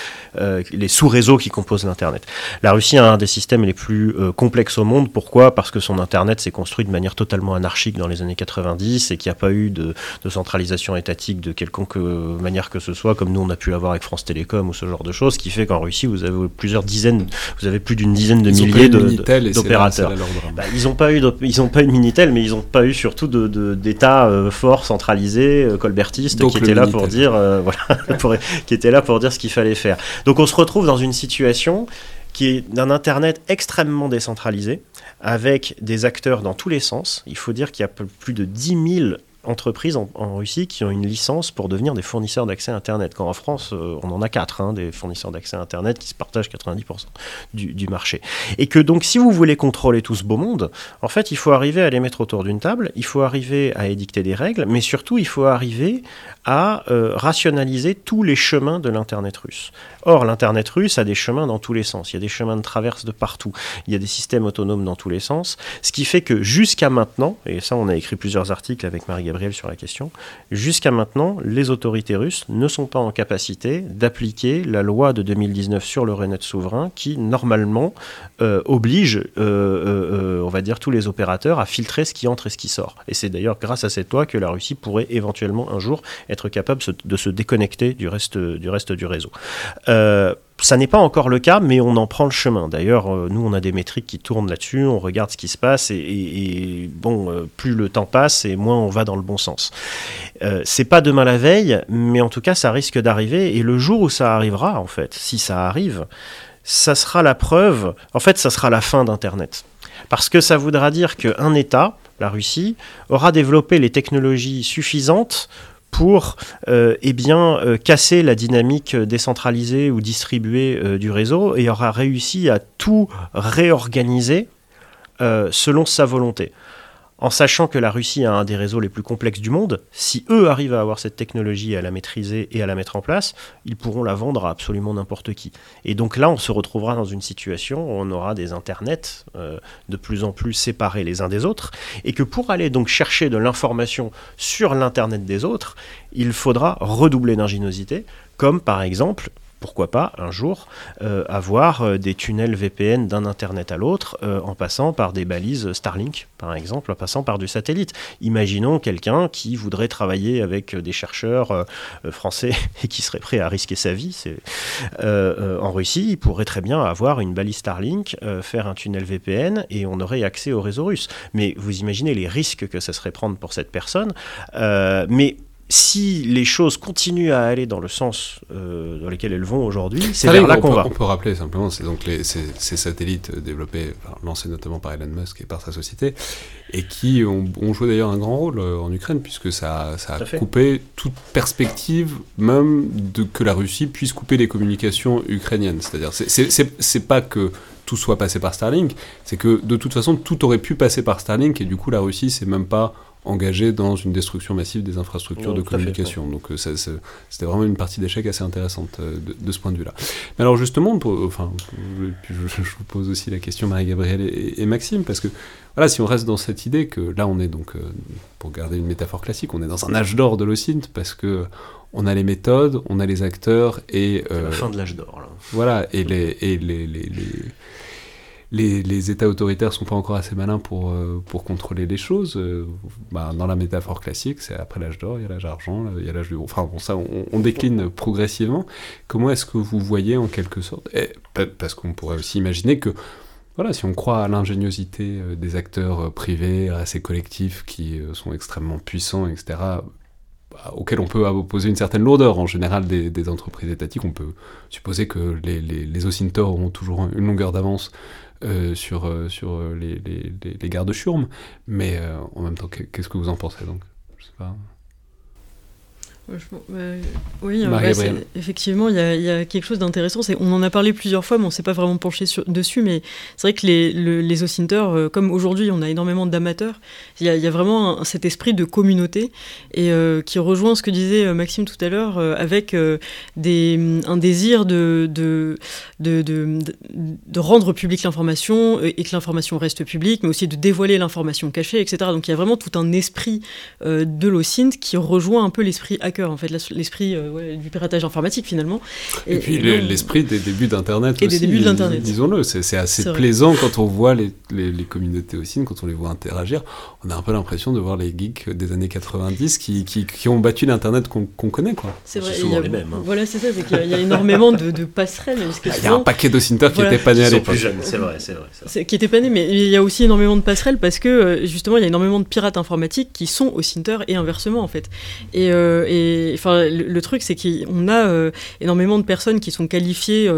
les sous-réseaux qui composent l'Internet. La Russie a un des systèmes les plus complexes au monde. Pourquoi? Parce que son Internet s'est construit de manière totalement anarchique dans les années 90 et qu'il n'y a pas eu de, centralisation étatique de quelconque euh, manière que ce soit, comme nous on a pu l'avoir avec France Télécom ou ce genre de choses, qui fait qu'en Russie vous avez plusieurs dizaines, vous avez plus d'une dizaine de milliers d'opérateurs. Bah, ils n'ont pas eu, ils ont pas eu de minitel, mais ils n'ont pas eu surtout d'État de, euh, fort centralisé, euh, colbertiste, qui était là pour dire, [LAUGHS] voilà, qui était là pour dire ce qu'il fallait faire. Donc on se retrouve dans une situation qui est d'un Internet extrêmement décentralisé, avec des acteurs dans tous les sens. Il faut dire qu'il y a plus de 10 000 entreprises en, Russie qui ont une licence pour devenir des fournisseurs d'accès Internet. Quand en France, euh, on en a quatre, hein, des fournisseurs d'accès Internet qui se partagent 90% du, marché. Et que donc, si vous voulez contrôler tout ce beau monde, en fait, il faut arriver à les mettre autour d'une table, il faut arriver à édicter des règles, mais surtout, il faut arriver à euh, rationaliser tous les chemins de l'Internet russe. Or, l'Internet russe a des chemins dans tous les sens. Il y a des chemins de traverse de partout. Il y a des systèmes autonomes dans tous les sens. Ce qui fait que jusqu'à maintenant, et ça, on a écrit plusieurs articles avec Marie-Gabrielle sur la question, jusqu'à maintenant, les autorités russes ne sont pas en capacité d'appliquer la loi de 2019 sur le Renet souverain qui, normalement, euh, oblige, euh, on va dire, tous les opérateurs à filtrer ce qui entre et ce qui sort. Et c'est d'ailleurs grâce à cette loi que la Russie pourrait éventuellement un jour être capable de se déconnecter du, reste du réseau. Euh, ça n'est pas encore le cas, mais on en prend le chemin. D'ailleurs, euh, nous, on a des métriques qui tournent là-dessus, on regarde ce qui se passe, et, bon, euh, plus le temps passe, et moins on va dans le bon sens. c'est pas demain la veille, mais en tout cas, ça risque d'arriver, et le jour où ça arrivera, en fait, si ça arrive, ça sera la preuve, en fait, ça sera la fin d'Internet. Parce que ça voudra dire qu'un État, la Russie, aura développé les technologies suffisantes pour euh, eh euh, casser la dynamique décentralisée ou distribuée euh, du réseau et aura réussi à tout réorganiser selon sa volonté en sachant que la Russie a un des réseaux les plus complexes du monde, si eux arrivent à avoir cette technologie, à la maîtriser et à la mettre en place, ils pourront la vendre à absolument n'importe qui. Et donc là, on se retrouvera dans une situation où on aura des internets euh, de plus en plus séparés les uns des autres, et que pour aller donc chercher de l'information sur l'internet des autres, il faudra redoubler d'ingéniosité, comme par exemple pourquoi pas un jour euh, avoir euh, des tunnels VPN d'un Internet à l'autre euh, en passant par des balises Starlink, par exemple, en passant par du satellite. Imaginons quelqu'un qui voudrait travailler avec des chercheurs français [LAUGHS] et qui serait prêt à risquer sa vie en Russie, il pourrait très bien avoir une balise Starlink, faire un tunnel VPN et on aurait accès au réseau russe. Mais vous imaginez les risques que ça serait prendre pour cette personne. mais si les choses continuent à aller dans le sens euh, dans lequel elles vont aujourd'hui, c'est vers là qu'on va. On peut rappeler simplement, c'est donc les, ces, satellites développés, lancés notamment par Elon Musk et par sa société, et qui ont, joué d'ailleurs un grand rôle euh, en Ukraine, puisque ça, ça a coupé toute perspective, même de, que la Russie puisse couper les communications ukrainiennes. C'est-à-dire, c'est pas que tout soit passé par Starlink, c'est que de toute façon, tout aurait pu passer par Starlink, et du coup, la Russie, c'est même pas engagé dans une destruction massive des infrastructures de communication. Donc euh, c'était vraiment une partie d'échec assez intéressante euh, de, ce point de vue-là. Mais alors justement, pour, enfin, je, vous pose aussi la question Marie-Gabrielle et, Maxime, parce que voilà, si on reste dans cette idée que là on est donc, euh, pour garder une métaphore classique, on est dans un âge d'or de l'OSINT, parce que on a les méthodes, on a les acteurs et... la fin de l'âge d'or. Voilà, et les, et les, les les, États autoritaires sont pas encore assez malins pour, euh, pour contrôler les choses. Euh, bah, dans la métaphore classique, c'est après l'âge d'or, il y a l'âge d'argent, il y a l'âge du... Enfin bon, ça, on, décline progressivement. Comment est-ce que vous voyez en quelque sorte Parce qu'on pourrait aussi imaginer que, voilà, si on croit à l'ingéniosité euh, des acteurs privés, à ces collectifs qui sont extrêmement puissants, etc., bah, auxquels on peut opposer une certaine lourdeur. En général, des, entreprises étatiques, on peut supposer que les, les, les ont toujours une longueur d'avance euh, sur, euh, sur euh, les, les, gares de Churme. Mais en même temps, qu'est-ce que vous en pensez donc? Je sais pas. Oui, effectivement, il y, a quelque chose d'intéressant. On en a parlé plusieurs fois, mais on ne s'est pas vraiment penché dessus. Mais c'est vrai que les, les euh, comme aujourd'hui, on a énormément d'amateurs, il y, a vraiment cet esprit de communauté et euh, qui rejoint ce que disait euh, Maxime tout à l'heure, avec des, un désir de, de, de, de, rendre publique l'information et que l'information reste publique, mais aussi de dévoiler l'information cachée, etc. Donc il y a vraiment tout un esprit de l'OSINT qui rejoint un peu l'esprit en fait, l'esprit euh, du piratage informatique finalement. Et, puis l'esprit des débuts d'Internet Et des débuts de l'Internet. Disons-le, c'est assez plaisant quand on voit les, les, communautés aussi, quand on les voit interagir. On a un peu l'impression de voir les geeks des années 90 qui, qui, qui ont battu l'Internet qu'on connaît. quoi. C'est vrai, souvent les mêmes. Hein. Voilà, c'est ça, c'est qu'il y, a énormément de, de passerelles. il y a un paquet d'Ocinters qui n'étaient pas nés à l'époque. c'est vrai, c'est vrai. Qui n'étaient pas nés, mais il y a aussi énormément de passerelles parce que euh, justement, il y a énormément de pirates informatiques qui sont au Cinter et inversement en fait. Et, euh, et le, truc, c'est qu'on a énormément de personnes qui sont qualifiées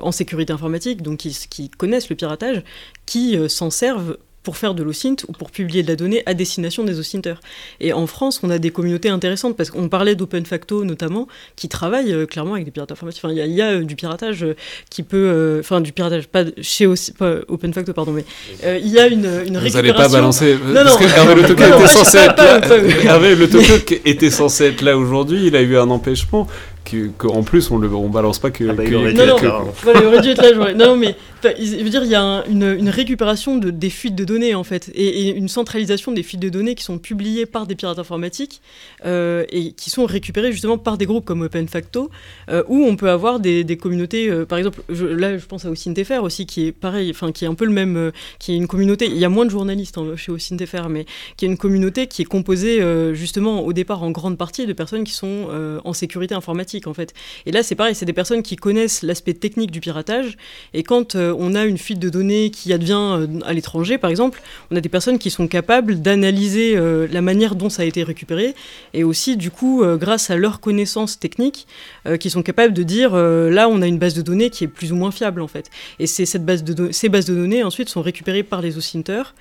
en sécurité informatique, donc qui, qui connaissent le piratage, qui s'en servent pour faire de l'OSINT ou pour publier de la donnée à destination des OSINTers. Et en France, on a des communautés intéressantes parce qu'on parlait d'Open Facto notamment, qui travaillent euh, clairement avec des pirates informatiques. Enfin, il y, a, euh, du piratage euh, qui peut, enfin du piratage pas chez pas Open Facto pardon, mais il y a une, une Vous n'allez pas balancer non, parce non, que Hervé Le était censé être là. Hervé Le était censé être là aujourd'hui. Il a eu un empêchement qu'en plus on le on balance pas que, ah bah, il aurait dû être là. il aurait dû être là non mais [LAUGHS] je veux dire il y a une, une, récupération de, des fuites de données en fait et, une centralisation des fuites de données qui sont publiées par des pirates informatiques euh, et qui sont récupérées justement par des groupes comme OpenFacto euh, où on peut avoir des, des communautés euh, par exemple là je pense à OSINTFR aussi qui est pareil enfin qui est un peu le même qui est une communauté il y a moins de journalistes hein, chez OSINTFR mais qui est une communauté qui est composée justement au départ en grande partie de personnes qui sont en sécurité informatique en fait. Et là c'est pareil, c'est des personnes qui connaissent l'aspect technique du piratage et quand euh, on a une fuite de données qui advient euh, à l'étranger par exemple, on a des personnes qui sont capables d'analyser euh, la manière dont ça a été récupéré et aussi du coup grâce à leurs connaissances techniques qui sont capables de dire là on a une base de données qui est plus ou moins fiable en fait. Et cette base de ces bases de données ensuite sont récupérées par les OSINTers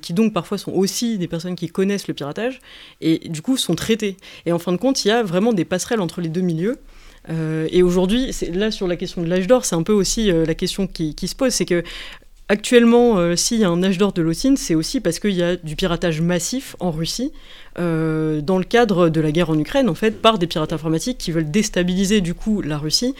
qui donc parfois sont aussi des personnes qui connaissent le piratage et du coup sont traitées. Et en fin de compte, il y a vraiment des passerelles entre les deux milieux euh, et aujourd'hui, là sur la question de l'âge d'or, c'est un peu aussi euh, la question qui, se pose, c'est que Actuellement, euh, s'il y a un âge d'or de l'OSIN, c'est aussi parce qu'il y a du piratage massif en Russie, dans le cadre de la guerre en Ukraine, en fait, par des pirates informatiques qui veulent déstabiliser du coup la Russie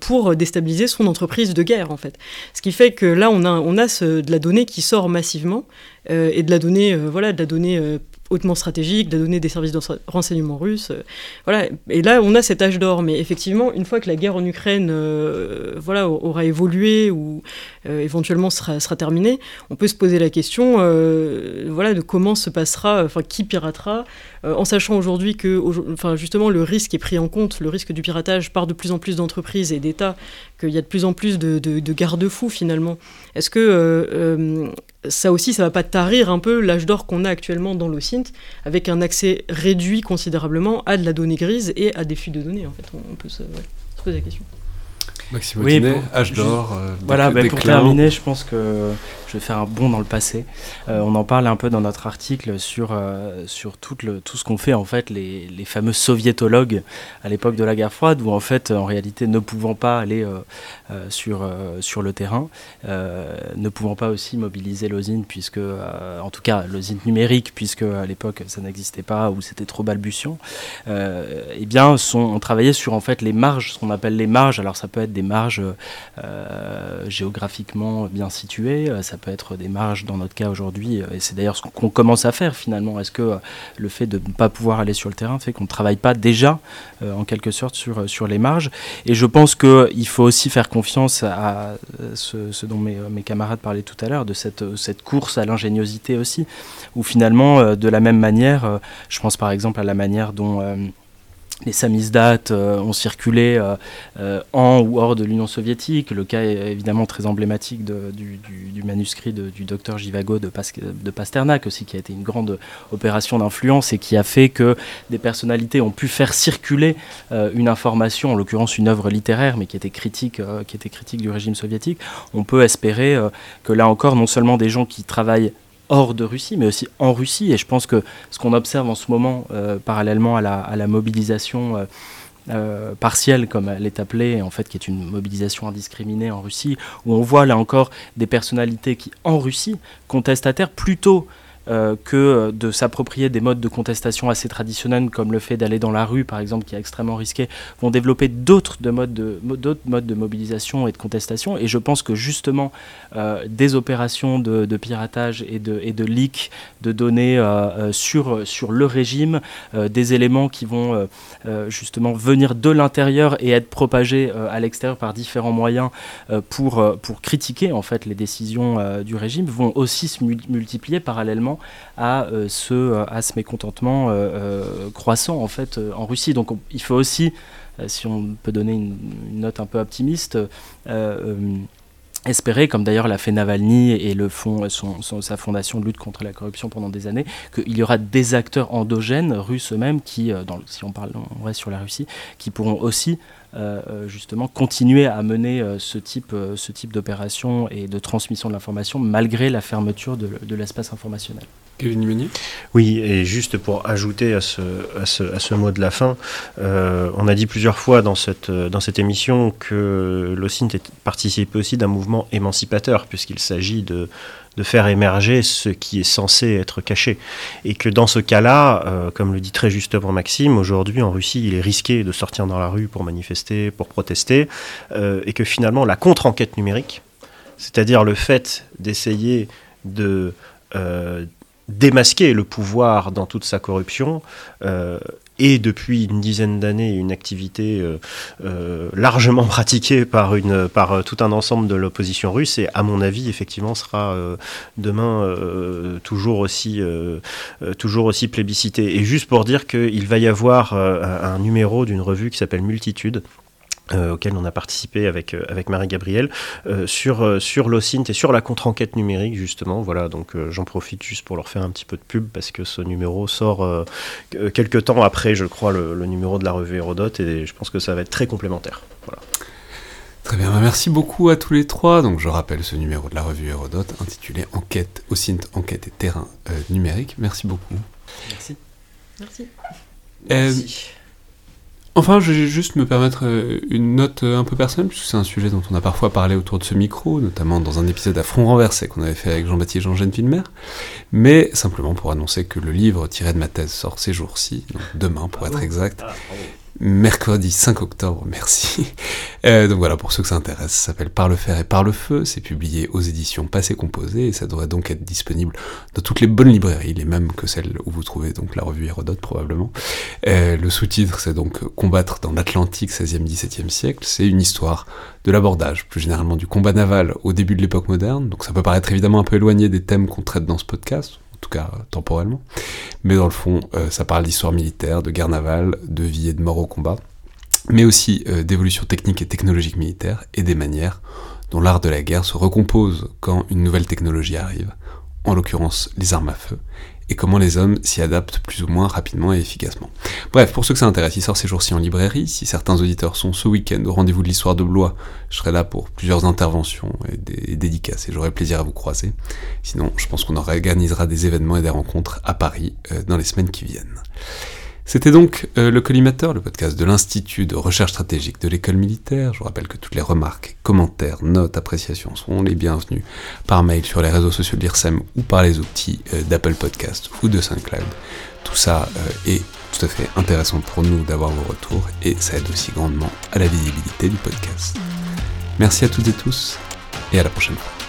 pour déstabiliser son entreprise de guerre, en fait. Ce qui fait que là, on a, a de la donnée qui sort massivement et de la donnée, voilà, de la donnée hautement stratégique, de donner des services de renseignement russes. Euh, voilà. Et là, on a cet âge d'or. Mais effectivement, une fois que la guerre en Ukraine euh, voilà, aura évolué ou éventuellement sera, sera terminée, on peut se poser la question voilà, de comment se passera, enfin, qui piratera, en sachant aujourd'hui que enfin, justement le risque est pris en compte, le risque du piratage par de plus en plus d'entreprises et d'États, qu'il y a de plus en plus de, de, de garde-fous finalement. Est-ce que ça aussi, ça va pas tarir un peu l'âge d'or qu'on a actuellement dans l'OSINT, avec un accès réduit considérablement à de la donnée grise et à des fuites de données. En fait, on, peut se poser la question. Maxime oui, âge d'or. Euh, voilà, bah, pour terminer, je pense que je vais faire un bond dans le passé. Euh, on en parle un peu dans notre article sur, euh, sur tout, tout ce qu'ont fait en fait les, les, fameux soviétologues à l'époque de la guerre froide, où en fait, en réalité, ne pouvant pas aller sur, sur le terrain, ne pouvant pas aussi mobiliser l'osine, puisque, en tout cas, l'osine numérique, puisque à l'époque ça n'existait pas ou c'était trop balbutiant, eh bien, sont, on travaillait sur en fait les marges, ce qu'on appelle les marges. Alors ça peut être des marges euh, géographiquement bien situées, euh, peut être des marges dans notre cas aujourd'hui, euh, et c'est d'ailleurs ce qu'on commence à faire finalement. Est-ce que le fait de ne pas pouvoir aller sur le terrain fait qu'on ne travaille pas déjà en quelque sorte sur, sur les marges? Et je pense qu'il faut aussi faire confiance à ce, dont mes, mes, camarades parlaient tout à l'heure, de cette, cette course à l'ingéniosité aussi, où finalement, de la même manière, je pense par exemple à la manière dont les samizdat euh, ont circulé euh, euh, en ou hors de l'Union soviétique. Le cas est évidemment très emblématique du, manuscrit du docteur Jivago de, de, Pasternak aussi, qui a été une grande opération d'influence et qui a fait que des personnalités ont pu faire circuler une information, en l'occurrence une œuvre littéraire, mais qui était critique, qui était critique du régime soviétique. On peut espérer que là encore, non seulement des gens qui travaillent hors de Russie, mais aussi en Russie. Et je pense que ce qu'on observe en ce moment, euh, parallèlement à la, mobilisation euh, euh, partielle, comme elle est appelée, en fait, qui est une mobilisation indiscriminée en Russie, où on voit là encore des personnalités qui, en Russie, contestataires plutôt euh, que de s'approprier des modes de contestation assez traditionnels, comme le fait d'aller dans la rue, par exemple, qui est extrêmement risqué, vont développer d'autres modes, de, modes de mobilisation et de contestation. Et je pense que justement, euh, des opérations de, piratage et de, et de leak de données euh, sur, sur le régime, des éléments qui vont justement venir de l'intérieur et être propagés à l'extérieur par différents moyens pour, pour critiquer en fait les décisions du régime, vont aussi se multiplier parallèlement à, euh, ce, euh, à ce mécontentement euh, croissant en fait en Russie. Donc il faut aussi, si on peut donner une, note un peu optimiste, espérer, comme d'ailleurs l'a fait Navalny et le fond, sa fondation de lutte contre la corruption pendant des années, qu'il y aura des acteurs endogènes, russes eux-mêmes, qui, si on parle on reste sur la Russie, qui pourront aussi justement continuer à mener ce type, ce type d'opération et de transmission de l'information malgré la fermeture de, de l'espace informationnel. Kevin Oui, et juste pour ajouter à ce, à ce, à ce mot de la fin, on a dit plusieurs fois dans cette, dans cette émission que l'OSINT participe aussi d'un mouvement émancipateur, puisqu'il s'agit de, de, faire émerger ce qui est censé être caché. Et que dans ce cas-là, euh, comme le dit très justement Maxime, aujourd'hui en Russie, il est risqué de sortir dans la rue pour manifester, pour protester, euh, et que finalement la contre-enquête numérique, c'est-à-dire le fait d'essayer de... Euh, démasquer le pouvoir dans toute sa corruption et depuis une dizaine d'années une activité euh, euh, largement [LAUGHS] pratiquée par, une, par euh, tout un ensemble de l'opposition russe et à mon avis effectivement sera demain toujours, aussi, toujours aussi plébiscité. Et juste pour dire qu'il va y avoir un numéro d'une revue qui s'appelle Multitude euh, auquel on a participé avec, euh, avec Marie-Gabrielle, euh, sur, sur l'OSINT et sur la contre-enquête numérique, justement. Voilà, donc j'en profite juste pour leur faire un petit peu de pub, parce que ce numéro sort quelques temps après, je crois, le, numéro de la revue Hérodote, et je pense que ça va être très complémentaire. Voilà. Très bien, bah, merci beaucoup à tous les trois. Donc je rappelle ce numéro de la revue Hérodote intitulé Enquête, OSINT, enquête et terrain numérique. Merci beaucoup. Merci. Merci. Merci. Enfin, je vais juste me permettre euh, une note euh, un peu personnelle, puisque c'est un sujet dont on a parfois parlé autour de ce micro, notamment dans un épisode à front renversé qu'on avait fait avec Jean-Baptiste Jean-Gène Filmer, mais simplement pour annoncer que le livre tiré de ma thèse sort ces jours-ci, demain pour être exact, ah, mercredi 5 octobre, [LAUGHS] merci. Euh, donc voilà, pour ceux que ça intéresse, ça s'appelle Par le fer et par le feu, c'est publié aux éditions Passé Composé, et ça devrait donc être disponible dans toutes les bonnes librairies, les mêmes que celles où vous trouvez donc la revue Hérodote probablement. Euh, le sous-titre, c'est donc Combattre dans l'Atlantique 16e-17e siècle, c'est une histoire de l'abordage, plus généralement du combat naval au début de l'époque moderne, donc ça peut paraître évidemment un peu éloigné des thèmes qu'on traite dans ce podcast, en tout cas temporellement. Mais dans le fond, euh, ça parle d'histoire militaire, de guerre navale, de vie et de mort au combat, mais aussi euh, d'évolution technique et technologique militaire et des manières dont l'art de la guerre se recompose quand une nouvelle technologie arrive, en l'occurrence les armes à feu, et comment les hommes s'y adaptent plus ou moins rapidement et efficacement. Bref, pour ceux que ça intéresse, il sort ces jours-ci en librairie. Si certains auditeurs sont ce week-end au rendez-vous de l'histoire de Blois, je serai là pour plusieurs interventions et des dédicaces et j'aurai plaisir à vous croiser. Sinon, je pense qu'on organisera des événements et des rencontres à Paris euh, dans les semaines qui viennent. C'était donc euh, le collimateur, le podcast de l'Institut de recherche stratégique de l'école militaire. Je vous rappelle que toutes les remarques, commentaires, notes, appréciations sont les bienvenues par mail sur les réseaux sociaux de l'IRSEM ou par les outils euh, d'Apple Podcast ou de SoundCloud. Tout ça euh, est tout à fait intéressant pour nous d'avoir vos retours et ça aide aussi grandement à la visibilité du podcast. Merci à toutes et tous et à la prochaine fois.